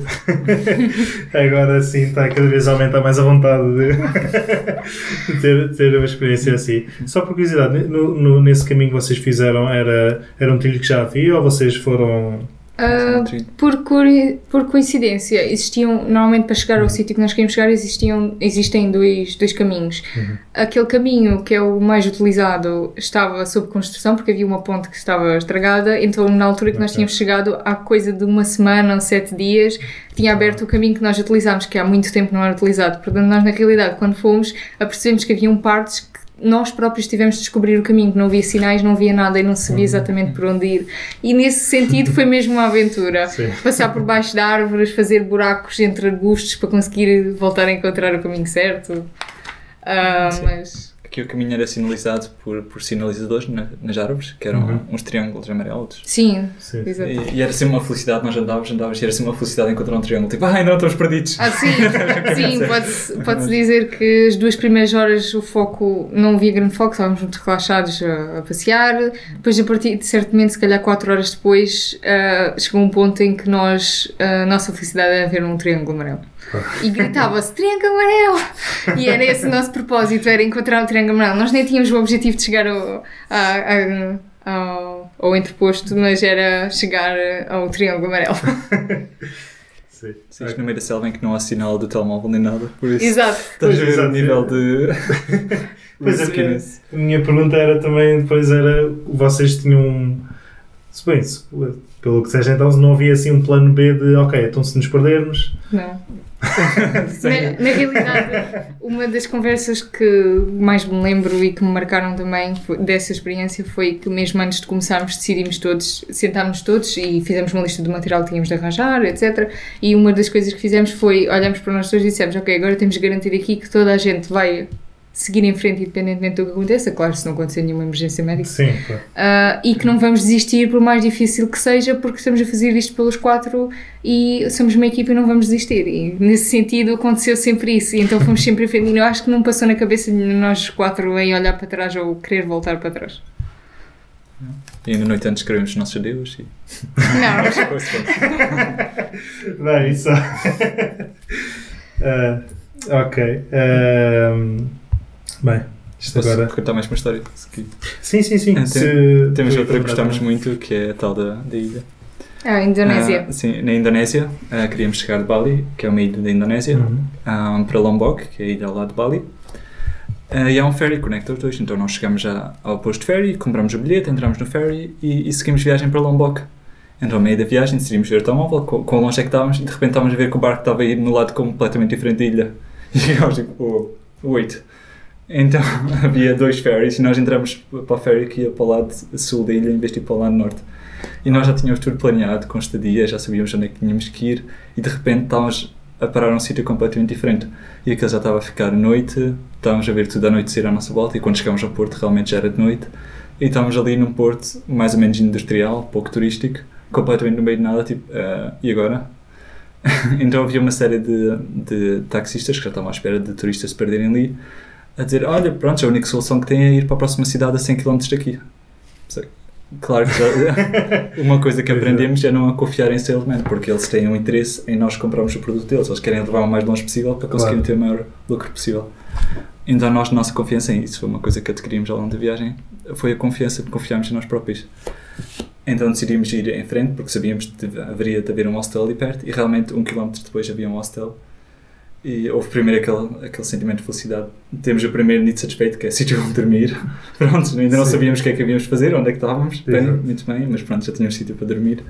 agora sim está cada vez a aumentar mais a vontade de, ter, ter uma experiência assim. Só por curiosidade, no, no- nesse caminho que vocês fizeram era, era um trilho que já havia ou vocês foram. Ah, por, por coincidência, existiam, normalmente para chegar ao sítio que nós queríamos chegar, existiam, existem dois, dois caminhos. Aquele caminho que é o mais utilizado estava sob construção, porque havia uma ponte que estava estragada, então na altura que nós tínhamos chegado, há coisa de uma semana ou sete dias, tinha aberto o caminho que nós utilizámos, que há muito tempo não era utilizado. Portanto, nós na realidade, quando fomos, apercebemos que haviam partes nós próprios tivemos de descobrir o caminho, que não havia sinais, não havia nada e não sabia exatamente por onde ir. E nesse sentido foi mesmo uma aventura. Sim. Passar por baixo de árvores, fazer buracos entre arbustos para conseguir voltar a encontrar o caminho certo. Sim. mas Aqui o caminho era sinalizado por, por sinalizadores na- nas árvores, que eram Uhum. uns triângulos amarelos. sim, Sim. E, e era sempre uma felicidade, nós andávamos, andávamos, e era sempre uma felicidade encontrar um triângulo. Tipo, ai não, estamos perdidos. Ah, sim, sim pode-se pode dizer que as duas primeiras horas o foco, não havia grande foco, estávamos muito relaxados a, a passear. Depois, a partir de certamente, se calhar 4 horas depois, ah, chegou um ponto em que nós, a nossa felicidade era ver um triângulo amarelo. E gritava-se triângulo amarelo! E era esse o nosso propósito, era encontrar um triângulo amarelo. Nós nem tínhamos o objetivo de chegar ao, a- a- ao, ao entreposto, mas era chegar ao triângulo amarelo. Sim. Sim, isto no meio da selva em que não há sinal do telemóvel nem nada, por isso Exato. estás a ver o nível de Pois é, riskiness. A minha pergunta era também, depois era, vocês tinham, um- se bem, se- pelo que seja então, não havia assim um plano B de, ok, então se nos perdermos, Não. Na, na realidade, uma das conversas que mais me lembro e que me marcaram também foi- dessa experiência foi que mesmo antes de começarmos decidimos todos, sentámos todos e fizemos uma lista do material que tínhamos de arranjar, etc. E uma das coisas que fizemos foi, olhamos para nós todos e dissemos, ok, agora temos de garantir aqui que toda a gente vai seguir em frente independentemente do que aconteça, claro, se não acontecer nenhuma emergência médica. sim, claro. Uh, e que não vamos desistir por mais difícil que seja, porque estamos a fazer isto pelos quatro e somos uma equipa e não vamos desistir. E nesse sentido aconteceu sempre isso, e então fomos sempre em frente. E eu acho que não passou na cabeça de nós quatro em olhar para trás ou querer voltar para trás. E na noite antes escrevemos os nossos adeus e Não, Bem, isso. Ah, ok. Ahm, bem, isto Posso agora. contar mais uma história? Sim, sim, sim. Ah, tem- se- Temos outra que gostamos muito, que é a tal da, da ilha. a Indonésia. Ah, sim, na Indonésia. ah, queríamos chegar de Bali, que é uma ilha da Indonésia, Uhum. ah, para Lombok, que é a ilha ao lado de Bali. Ah, e há um ferry que conecta os dois, então nós chegamos já ao posto de ferry, compramos o bilhete, entramos no ferry e, e seguimos viagem para Lombok. Então, ao meio da viagem, decidimos ver o telemóvel, com, com longe é que estávamos, e de repente estávamos a ver que o barco estava a ir no lado completamente diferente da ilha. E ficámos tipo, oh, wait. Então, havia dois ferries e nós entramos para o ferry que ia para o lado sul da ilha em vez de ir para o lado norte. E nós já tínhamos tudo planeado, com estadia, já sabíamos onde é que tínhamos que ir e de repente estávamos a parar num sítio completamente diferente. E aquilo já estava a ficar noite, estávamos a ver tudo à noite sair à nossa volta e quando chegámos ao porto realmente já era de noite. E estávamos ali num porto mais ou menos industrial, pouco turístico, completamente no meio de nada, tipo, "Ah, e agora? então havia uma série de, de taxistas que já estavam à espera de turistas se perderem ali, a dizer, olha, pronto, a única solução que tem é ir para a próxima cidade a 100 km daqui. Claro que já, uma coisa que é. aprendemos é não a confiar em salesman, porque eles têm um interesse em nós comprarmos o produto deles, eles querem levar o mais longe possível para conseguirem ter o maior lucro possível. Então nós, nossa confiança em isso foi uma coisa que adquirimos ao longo da viagem, foi a confiança de confiarmos em nós próprios. Então decidimos ir em frente porque sabíamos que haveria de haver um hostel ali perto e realmente um quilómetro depois havia um hostel e houve primeiro aquele, aquele sentimento de felicidade. Temos o primeiro nido satisfeito, que é sítio onde dormir. pronto, ainda não Sim. sabíamos o que é que havíamos de fazer, onde é que estávamos. Bem, muito bem, mas pronto, já tínhamos sítio para dormir.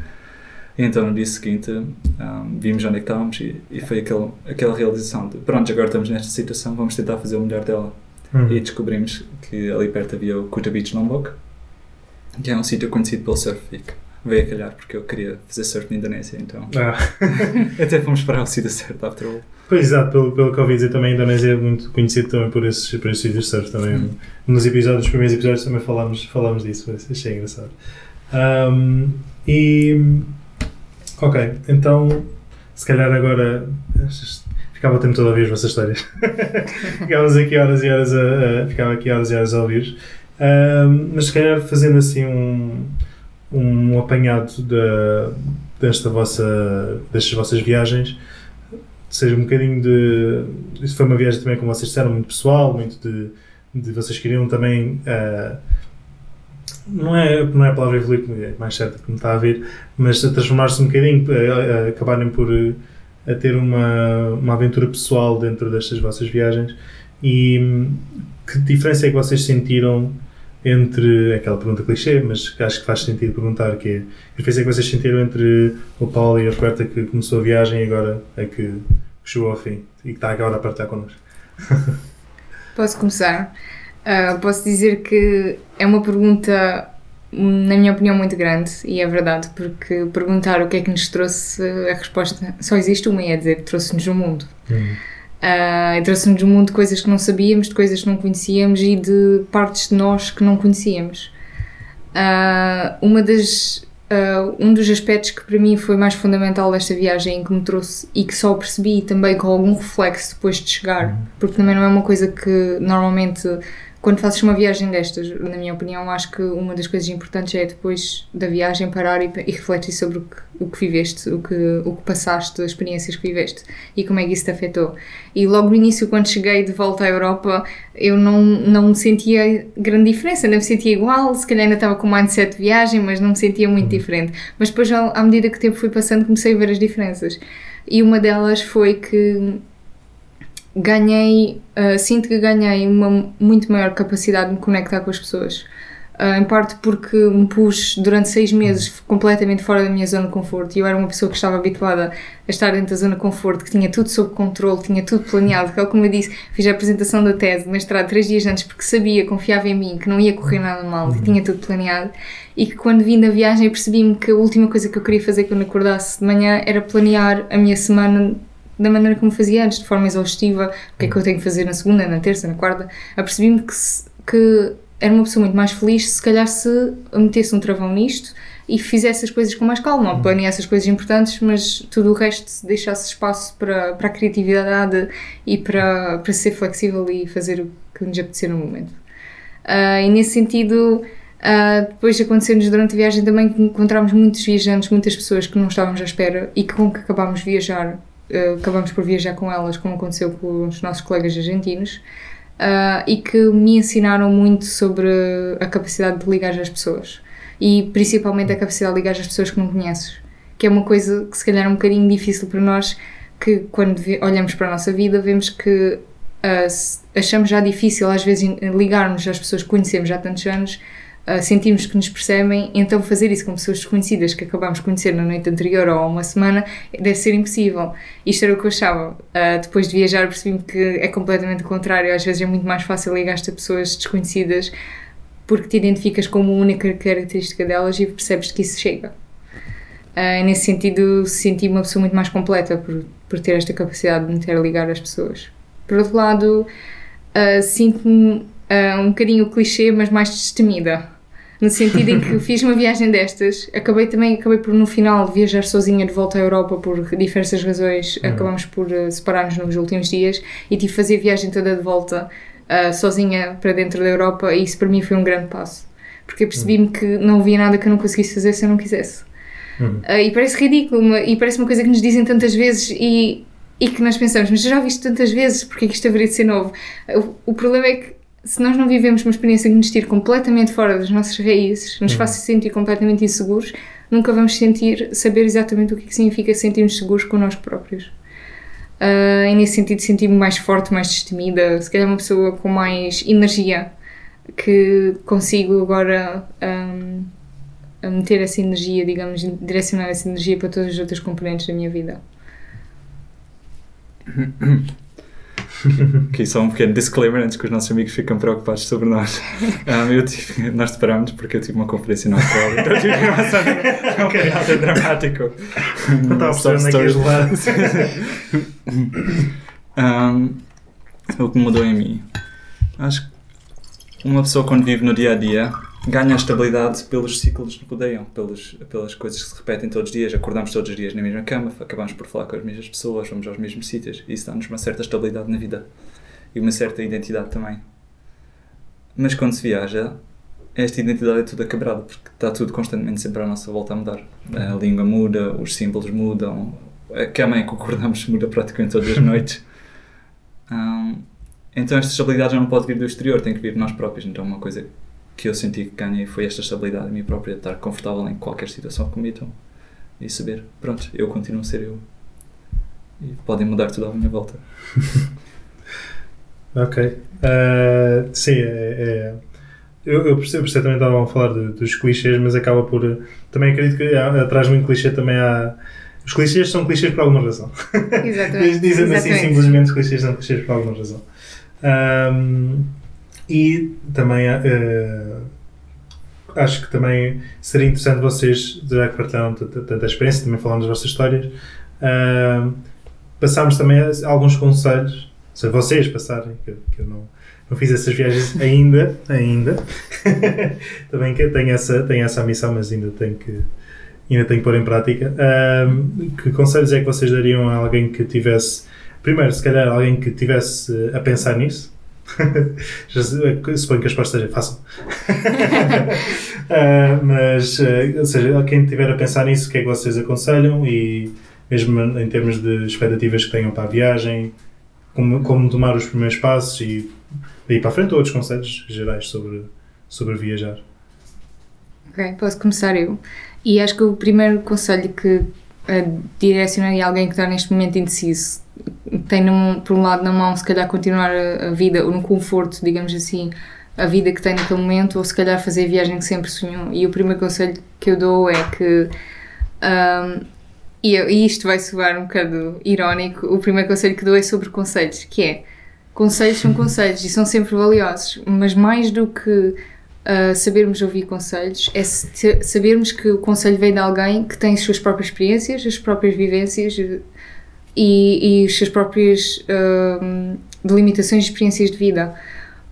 E então no dia seguinte ahm, vimos onde é que estávamos e, e foi aquele, aquela realização de pronto, agora estamos nesta situação, vamos tentar fazer o melhor dela. Uhum. E descobrimos que ali perto havia o Kuta Beach Lombok, que é um sítio conhecido pelo surf e que veio a calhar porque eu queria fazer surf na Indonésia, então Ah. até fomos para o sítio certo, after all. Pois, exato, pelo, pelo que eu ouvi dizer também, a Indonésia é muito conhecido também por esses, por esses sítios de surf também. Hum. Nos episódios, nos primeiros episódios também falámos, falámos disso, achei engraçado. Ahm, e, ok, então, se calhar agora, ficava o tempo todo a ouvir as vossas histórias. Ficávamos aqui horas e horas a, a- ficava aqui horas e horas a ouvir. Ahm, mas se calhar fazendo assim um, um apanhado da, desta vossa, destas vossas viagens, seja um bocadinho de. Isso foi uma viagem também, como vocês disseram, muito pessoal, muito de, de vocês queriam também. ah, não, é, não é a palavra evoluir, é mais certa que me está a vir, mas transformar-se um bocadinho, acabarem por a ter uma, uma aventura pessoal dentro destas vossas viagens. E que diferença é que vocês sentiram entre aquela pergunta clichê, mas acho que faz sentido perguntar que é que diferença é que vocês sentiram entre o Paulo e a Roberta que começou a viagem e agora é que chegou ao fim e que está agora a partilhar connosco? Posso começar? Ah, posso dizer que é uma pergunta, na minha opinião, muito grande e é verdade, porque perguntar o que é que nos trouxe, a resposta só existe uma e é dizer trouxe-nos o mundo. Ah, e trouxe-nos o mundo de coisas que não sabíamos, de coisas que não conhecíamos e de partes de nós que não conhecíamos. Ah, uma das, ah, um dos aspectos que para mim foi mais fundamental desta viagem que me trouxe e que só percebi também com algum reflexo depois de chegar, porque também não é uma coisa que normalmente quando fazes uma viagem destas, na minha opinião, acho que uma das coisas importantes é depois da viagem parar e, e refletir sobre o que, o que viveste, o que, o que passaste, as experiências que viveste e como é que isso te afetou. E logo no início, quando cheguei de volta à Europa, eu não, não sentia grande diferença, ainda me sentia igual, se calhar ainda estava com o mindset de viagem, mas não me sentia muito diferente. Mas depois, à medida que o tempo foi passando, comecei a ver as diferenças. E uma delas foi que ganhei, uh, sinto que ganhei uma muito maior capacidade de me conectar com as pessoas. Uh, em parte porque me pus durante seis meses completamente fora da minha zona de conforto e eu era uma pessoa que estava habituada a estar dentro da zona de conforto, que tinha tudo sob controle, tinha tudo planeado. Que, como eu disse, fiz a apresentação da tese de mestrado três dias antes porque sabia, confiava em mim, que não ia correr nada mal, que tinha tudo planeado. E que quando vim da viagem percebi-me que a última coisa que eu queria fazer quando acordasse de manhã era planear a minha semana da maneira como fazia antes, de forma exaustiva, o que é que eu tenho que fazer na segunda, na terça, na quarta. Apercebi-me que, que era uma pessoa muito mais feliz se calhar se metesse um travão nisto e fizesse as coisas com mais calma, não planeasse as coisas importantes, mas tudo o resto deixasse espaço para, para a criatividade e para, para ser flexível e fazer o que nos apetecer no momento. Ah, e nesse sentido, ah, depois de acontecer-nos durante a viagem também que encontramos muitos viajantes, muitas pessoas que não estávamos à espera e que com que acabámos de viajar, ah, acabámos por viajar com elas, como aconteceu com os nossos colegas argentinos, ah, e que me ensinaram muito sobre a capacidade de ligar às pessoas. E principalmente a capacidade de ligar às pessoas que não conheces, que é uma coisa que se calhar é um bocadinho difícil para nós, que quando olhamos para a nossa vida vemos que se- achamos já difícil às vezes ligarmos às pessoas que conhecemos há tantos anos, ah, sentimos que nos percebem, então fazer isso com pessoas desconhecidas que acabamos de conhecer na noite anterior ou há uma semana deve ser impossível. Isto era o que eu achava. Ah, depois de viajar percebi-me que é completamente o contrário, às vezes é muito mais fácil ligar-te a pessoas desconhecidas porque te identificas como única característica delas e percebes que isso chega. E nesse sentido, senti uma pessoa muito mais completa por, por ter esta capacidade de me ter ligar pessoas. Por outro lado, ah, sinto-me ah, um bocadinho clichê, mas mais destemida. No sentido em que fiz uma viagem destas, acabei também acabei por no final viajar sozinha de volta à Europa por diversas razões, acabamos por ah, separar-nos nos últimos dias e tive de fazer a viagem toda de volta ah, sozinha para dentro da Europa e isso para mim foi um grande passo. Porque percebi-me que não havia nada que eu não conseguisse fazer se eu não quisesse. Uhum. Ah, e parece ridículo, uma- e parece uma coisa que nos dizem tantas vezes e, e que nós pensamos, mas já viste tantas vezes, porque é que isto haveria de ser novo? O, o problema é que se nós não vivemos uma experiência que nos tire completamente fora das nossas raízes, nos faça sentir completamente inseguros, nunca vamos sentir, saber exatamente o que, é que significa sentirmos seguros connosco próprios. Uh, e nesse sentido senti-me mais forte, mais destemida, se calhar uma pessoa com mais energia, que consigo agora um, meter essa energia, digamos, direcionar essa energia para todas as outras componentes da minha vida. Aqui só um pequeno disclaimer antes que os nossos amigos ficam preocupados sobre nós. Um, eu tive, nós separámos porque eu tive uma conferência na Austrália, então tive uma cena okay. nada dramático. Não estava a perceber um, O que mudou em mim? Acho que uma pessoa quando vive no dia a dia ganha estabilidade pelos ciclos que rodeiam, pelos, pelas coisas que se repetem todos os dias. Acordamos todos os dias na mesma cama, acabamos por falar com as mesmas pessoas, vamos aos mesmos sítios. Isso dá-nos uma certa estabilidade na vida e uma certa identidade também. Mas quando se viaja, esta identidade é toda quebrada, porque está tudo constantemente sempre à nossa volta a mudar. A língua muda, os símbolos mudam, a cama em que acordamos muda praticamente todas as noites. Um, então esta estabilidade já não pode vir do exterior, tem que vir de nós próprios. Então uma coisa que eu senti que ganhei foi esta estabilidade em mim própria, estar confortável em qualquer situação que me metam e saber, pronto, eu continuo a ser eu. E podem mudar tudo à minha volta. ok. Uh, sim, é, é, eu, eu percebo, perfeitamente estavam a falar de, dos clichês, mas acaba por. Também acredito que há, atrás de um clichê também há. Os clichês são clichês por alguma razão. Exatamente. Dizem assim simplesmente os clichês são clichês por alguma razão. Um, e também uh, acho que também seria interessante vocês, já que partilharam tanta experiência, também falando das vossas histórias, uh, passarmos também alguns conselhos, se vocês passarem, que, que eu não, não fiz essas viagens ainda, ainda, também que tenho essa, tenho essa missão, mas ainda tenho que ainda tenho que pôr em prática. Uh, que conselhos é que vocês dariam a alguém que tivesse, primeiro, se calhar alguém que tivesse a pensar nisso, Suponho que a resposta seja fácil. uh, mas, uh, ou seja, quem estiver a pensar nisso, o que é que vocês aconselham e mesmo em termos de expectativas que tenham para a viagem, como, como tomar os primeiros passos e daí para a frente outros conselhos gerais sobre, sobre viajar. Ok, posso começar eu. E acho que o primeiro conselho que uh, direcionaria a alguém que está neste momento indeciso tem num, por um lado na mão se calhar continuar a, a, vida ou no conforto, digamos assim, a vida que tem naquele momento ou se calhar fazer a viagem que sempre sonhou. E o primeiro conselho que eu dou é que um, e, e isto vai soar um bocado irónico, o primeiro conselho que dou é sobre conselhos, que é conselhos são conselhos e são sempre valiosos, mas mais do que uh, sabermos ouvir conselhos, é sabermos que o conselho vem de alguém que tem as suas próprias experiências, as próprias vivências, e, e as suas próprias uh, delimitações e experiências de vida.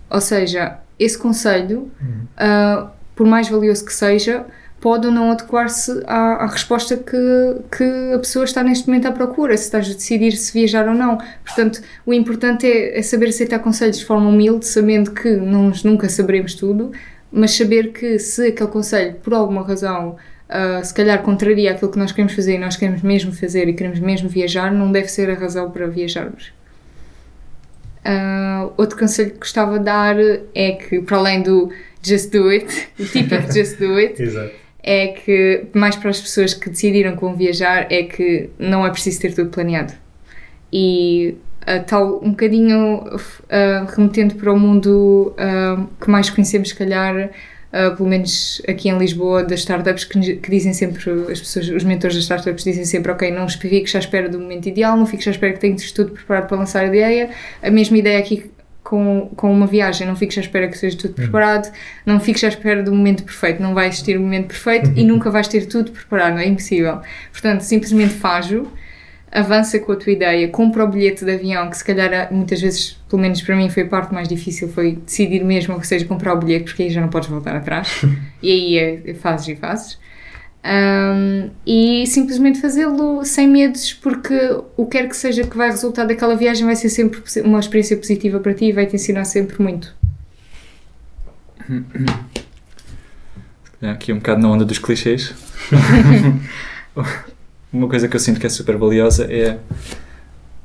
Ou seja, esse conselho, uhum. uh, por mais valioso que seja, pode ou não adequar-se à, à, resposta que, que a pessoa está neste momento à procura, se estás a decidir se viajar ou não. Portanto, o importante é, é saber aceitar conselhos de forma humilde, sabendo que nós nunca saberemos tudo, mas saber que se aquele conselho, por alguma razão, uh, se calhar contraria aquilo que nós queremos fazer e nós queremos mesmo fazer e queremos mesmo viajar, não deve ser a razão para viajarmos. Uh, outro conselho que gostava de dar é que, para além do just do it, o típico just do it, é que, mais para as pessoas que decidiram que vão viajar, é que não é preciso ter tudo planeado. E uh, tal, um bocadinho uh, remetendo para o mundo que mais conhecemos, se calhar, uh, pelo menos aqui em Lisboa, das startups que, que, dizem sempre, as pessoas, os mentores das startups dizem sempre, ok, não fiques à espera do momento ideal, não fiques à espera que tenhas tudo preparado para lançar a ideia. A mesma ideia aqui com, com uma viagem, não fiques à espera que seja tudo preparado, não fiques à espera do momento perfeito, não vai existir o momento perfeito e nunca vais ter tudo preparado, é impossível. Portanto, simplesmente faz-o avança com a tua ideia, compra o bilhete de avião, que se calhar muitas vezes, pelo menos para mim, foi a parte mais difícil, foi decidir mesmo, ou seja, comprar o bilhete, porque aí já não podes voltar atrás. e aí é, fazes e fazes. Um, e simplesmente fazê-lo sem medos, porque o que quer que seja que vai resultar daquela viagem vai ser sempre uma experiência positiva para ti e vai te ensinar sempre muito. Aqui um bocado na onda dos clichês. uma coisa que eu sinto que é super valiosa é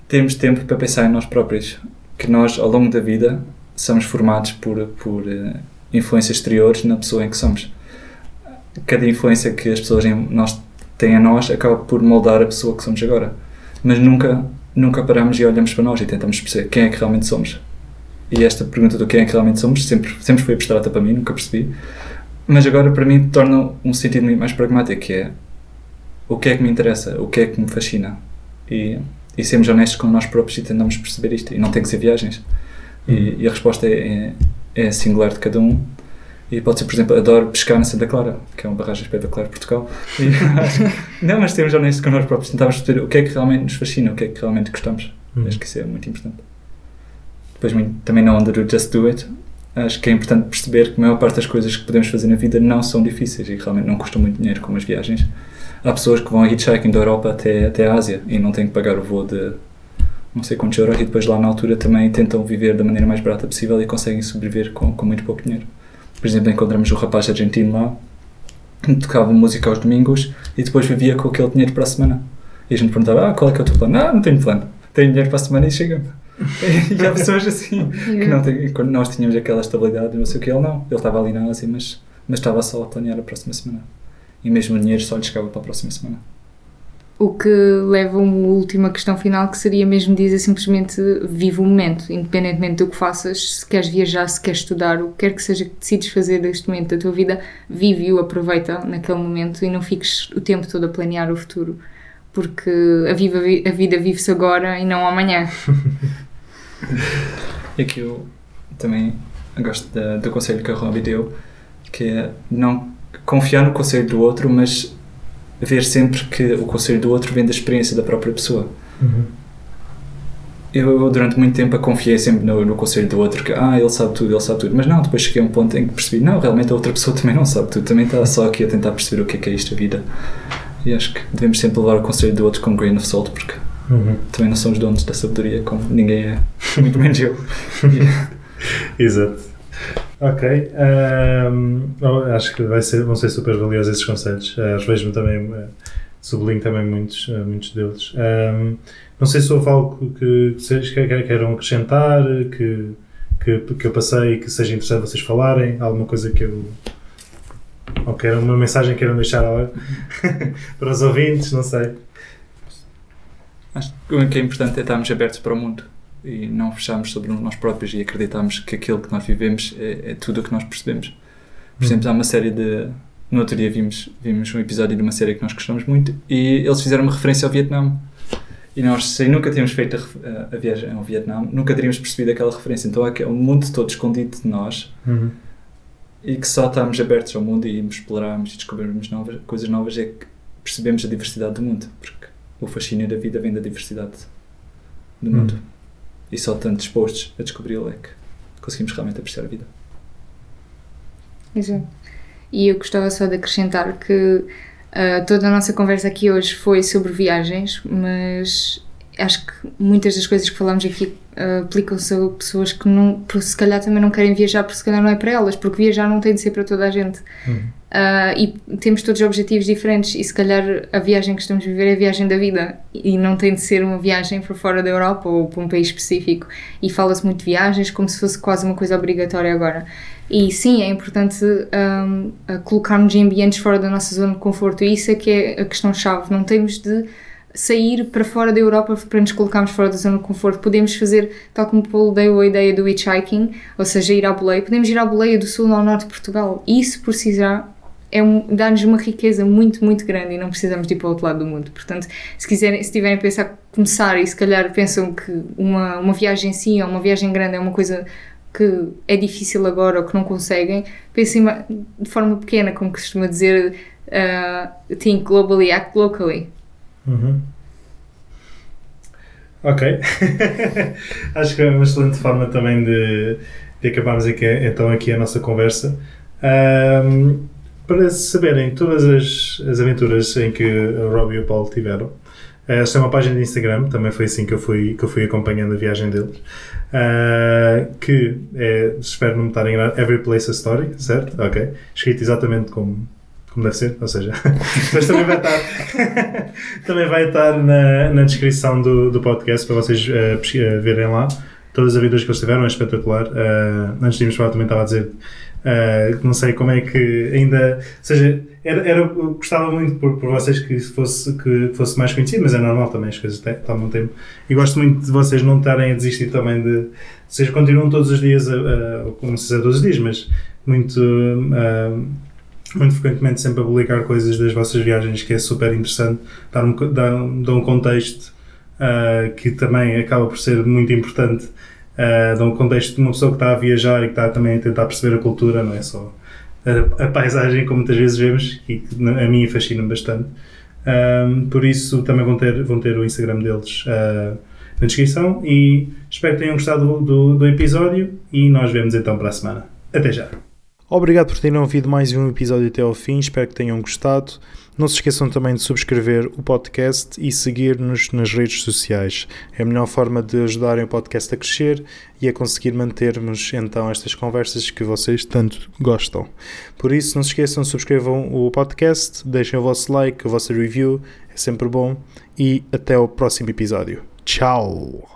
termos tempo para pensar em nós próprios. Que nós, ao longo da vida, somos formados por, por uh, influências exteriores na pessoa em que somos. Cada influência que as pessoas em nós têm a nós acaba por moldar a pessoa que somos agora. Mas nunca nunca paramos e olhamos para nós e tentamos perceber quem é que realmente somos. E esta pergunta do quem é que realmente somos sempre, sempre foi abstrata para mim, nunca percebi. Mas agora para mim torna um sentido muito mais pragmático, que é o que é que me interessa, o que é que me fascina. E, e sermos honestos com nós próprios e tentamos perceber isto. E não tem que ser viagens. E, e a resposta é, é, é singular de cada um. E pode ser, por exemplo, adoro pescar na Santa Clara, que é uma barragem espetacular de Portugal. E, não, mas temos honestos com nós próprios, tentamos perceber o que é que realmente nos fascina, o que é que realmente gostamos. Uhum. Acho que isso é muito importante. Depois, também na onda do Just Do It, acho que é importante perceber que a maior parte das coisas que podemos fazer na vida não são difíceis e realmente não custam muito dinheiro, como as viagens. Há pessoas que vão a hitchhiking da Europa até, até a Ásia e não têm que pagar o voo de não sei quantos euros e depois lá na altura também tentam viver da maneira mais barata possível e conseguem sobreviver com, com muito pouco dinheiro. Por exemplo, encontramos o rapaz argentino lá, que tocava música aos domingos e depois vivia com aquele dinheiro para a semana. E a gente perguntava, ah, qual é que é o teu plano? Ah, não tenho plano. Tenho dinheiro para a semana e chega e há pessoas assim, que não têm, quando nós tínhamos aquela estabilidade, não sei o que, ele não. Ele estava ali na Ásia, mas, mas estava só a planear a próxima semana. E mesmo o dinheiro só lhe chegava para a próxima semana. O que leva a uma última questão final, que seria mesmo dizer simplesmente vive o momento, independentemente do que faças, se queres viajar, se queres estudar, o que quer que seja que decides fazer neste momento da tua vida, vive-o, aproveita naquele momento e não fiques o tempo todo a planear o futuro, porque a, viva, a vida vive-se agora e não amanhã. e aqui eu também gosto do conselho que a Robbie deu, que é não confiar no conselho do outro, mas ver sempre que o conselho do outro vem da experiência da própria pessoa. Uhum. Eu, durante muito tempo, confiei sempre no, no conselho do outro, que ah, ele sabe tudo, ele sabe tudo. Mas não, depois cheguei a um ponto em que percebi, não, realmente a outra pessoa também não sabe tudo, também está só aqui a tentar perceber o que é que é isto a vida. E acho que devemos sempre levar o conselho do outro com grain of salt, porque uhum. também não somos donos da sabedoria, como ninguém é, muito menos eu. Exato. Ok, um, acho que vai ser, vão ser super valiosos esses conselhos. Uh, Vejo-me também, uh, sublinho também muitos, uh, muitos deles. Um, não sei se houve algo que vocês queiram acrescentar, que, que, que eu passei e que seja interessante vocês falarem, alguma coisa que eu. Ou queiram, uma mensagem que queiram deixar para os ouvintes, não sei. Acho que o que é importante é estarmos abertos para o mundo e não fecharmos sobre nós próprios e acreditarmos que aquilo que nós vivemos é, é tudo o que nós percebemos. Por exemplo, há uma série de. No outro dia vimos, vimos um episódio de uma série que nós gostamos muito e eles fizeram uma referência ao Vietnã. E nós, sem nunca tínhamos feito a, a, viagem ao Vietnã, nunca teríamos percebido aquela referência. Então há um mundo todo escondido de nós uhum. e que só estamos abertos ao mundo e explorarmos e descobrirmos novas, coisas novas é que percebemos a diversidade do mundo. Porque o fascínio da vida vem da diversidade do uhum. E só estando dispostos a descobri-lo é que conseguimos realmente apreciar a vida. Exato. E eu gostava só de acrescentar que uh, toda a nossa conversa aqui hoje foi sobre viagens, mas acho que muitas das coisas que falamos aqui uh, aplicam-se a pessoas que não, se calhar também não querem viajar porque se calhar não é para elas, porque viajar não tem de ser para toda a gente. Uhum. Uh, e temos todos objetivos diferentes e se calhar a viagem que estamos a viver é a viagem da vida. E não tem de ser uma viagem para fora da Europa ou para um país específico. E fala-se muito de viagens como se fosse quase uma coisa obrigatória agora. E sim, é importante um, colocarmos em ambientes fora da nossa zona de conforto. E isso é que é a questão-chave, não temos de sair para fora da Europa para nos colocarmos fora da zona de conforto. Podemos fazer, tal como o Paulo deu a ideia do hitchhiking, ou seja, ir à boleia, podemos ir à boleia do sul ao norte de Portugal. Isso por si já é um, dá-nos uma riqueza muito, muito grande e não precisamos de ir para o outro lado do mundo. Portanto, se quiserem, se tiverem a pensar começar e se calhar pensam que uma, uma viagem sim ou uma viagem grande é uma coisa que é difícil agora ou que não conseguem, pensem de forma pequena, como costuma dizer, uh, think globally, act locally. Uhum. Ok. Acho que é uma excelente forma também de, de acabarmos aqui, então aqui a nossa conversa. Um, para saberem todas as, as aventuras em que o Robbie e o Paulo tiveram, uh, tem uma página de Instagram, também foi assim que eu fui, que eu fui acompanhando a viagem deles, uh, que é, espero não me estar a enganar, Every Place a Story, certo? Ok. Escrito exatamente como, como deve ser, ou seja, mas também vai estar, também vai estar na, na descrição do, do podcast para vocês uh, verem lá. Todas as aventuras que eles tiveram é espetacular. Uh, antes de irmos falar, também estava a dizer Uh, não sei como é que ainda. Ou seja, era, era, gostava muito por, por vocês que fosse, que fosse mais conhecido, mas é normal também, as coisas tomam tempo. E gosto muito de vocês não estarem a desistir também de. Seja, continuam todos os dias, sei se é todos os dias, mas muito. Uh, muito frequentemente sempre a publicar coisas das vossas viagens que é super interessante, dar um, dar, dar um contexto uh, que também acaba por ser muito importante uh, dá um contexto de uma pessoa que está a viajar e que está também a tentar perceber a cultura, não é só a, a paisagem, como muitas vezes vemos, e que a mim fascina bastante. Um, por isso também vão ter, vão ter o Instagram deles uh, na descrição e espero que tenham gostado do, do, do episódio e nós vemos então para a semana. Até já! Obrigado por terem ouvido mais um episódio até ao fim, espero que tenham gostado. Não se esqueçam também de subscrever o podcast e seguir-nos nas redes sociais. É a melhor forma de ajudarem o podcast a crescer e a conseguir mantermos então estas conversas que vocês tanto gostam. Por isso, não se esqueçam, subscrevam o podcast, deixem o vosso like, a vossa review, é sempre bom e até o próximo episódio. Tchau!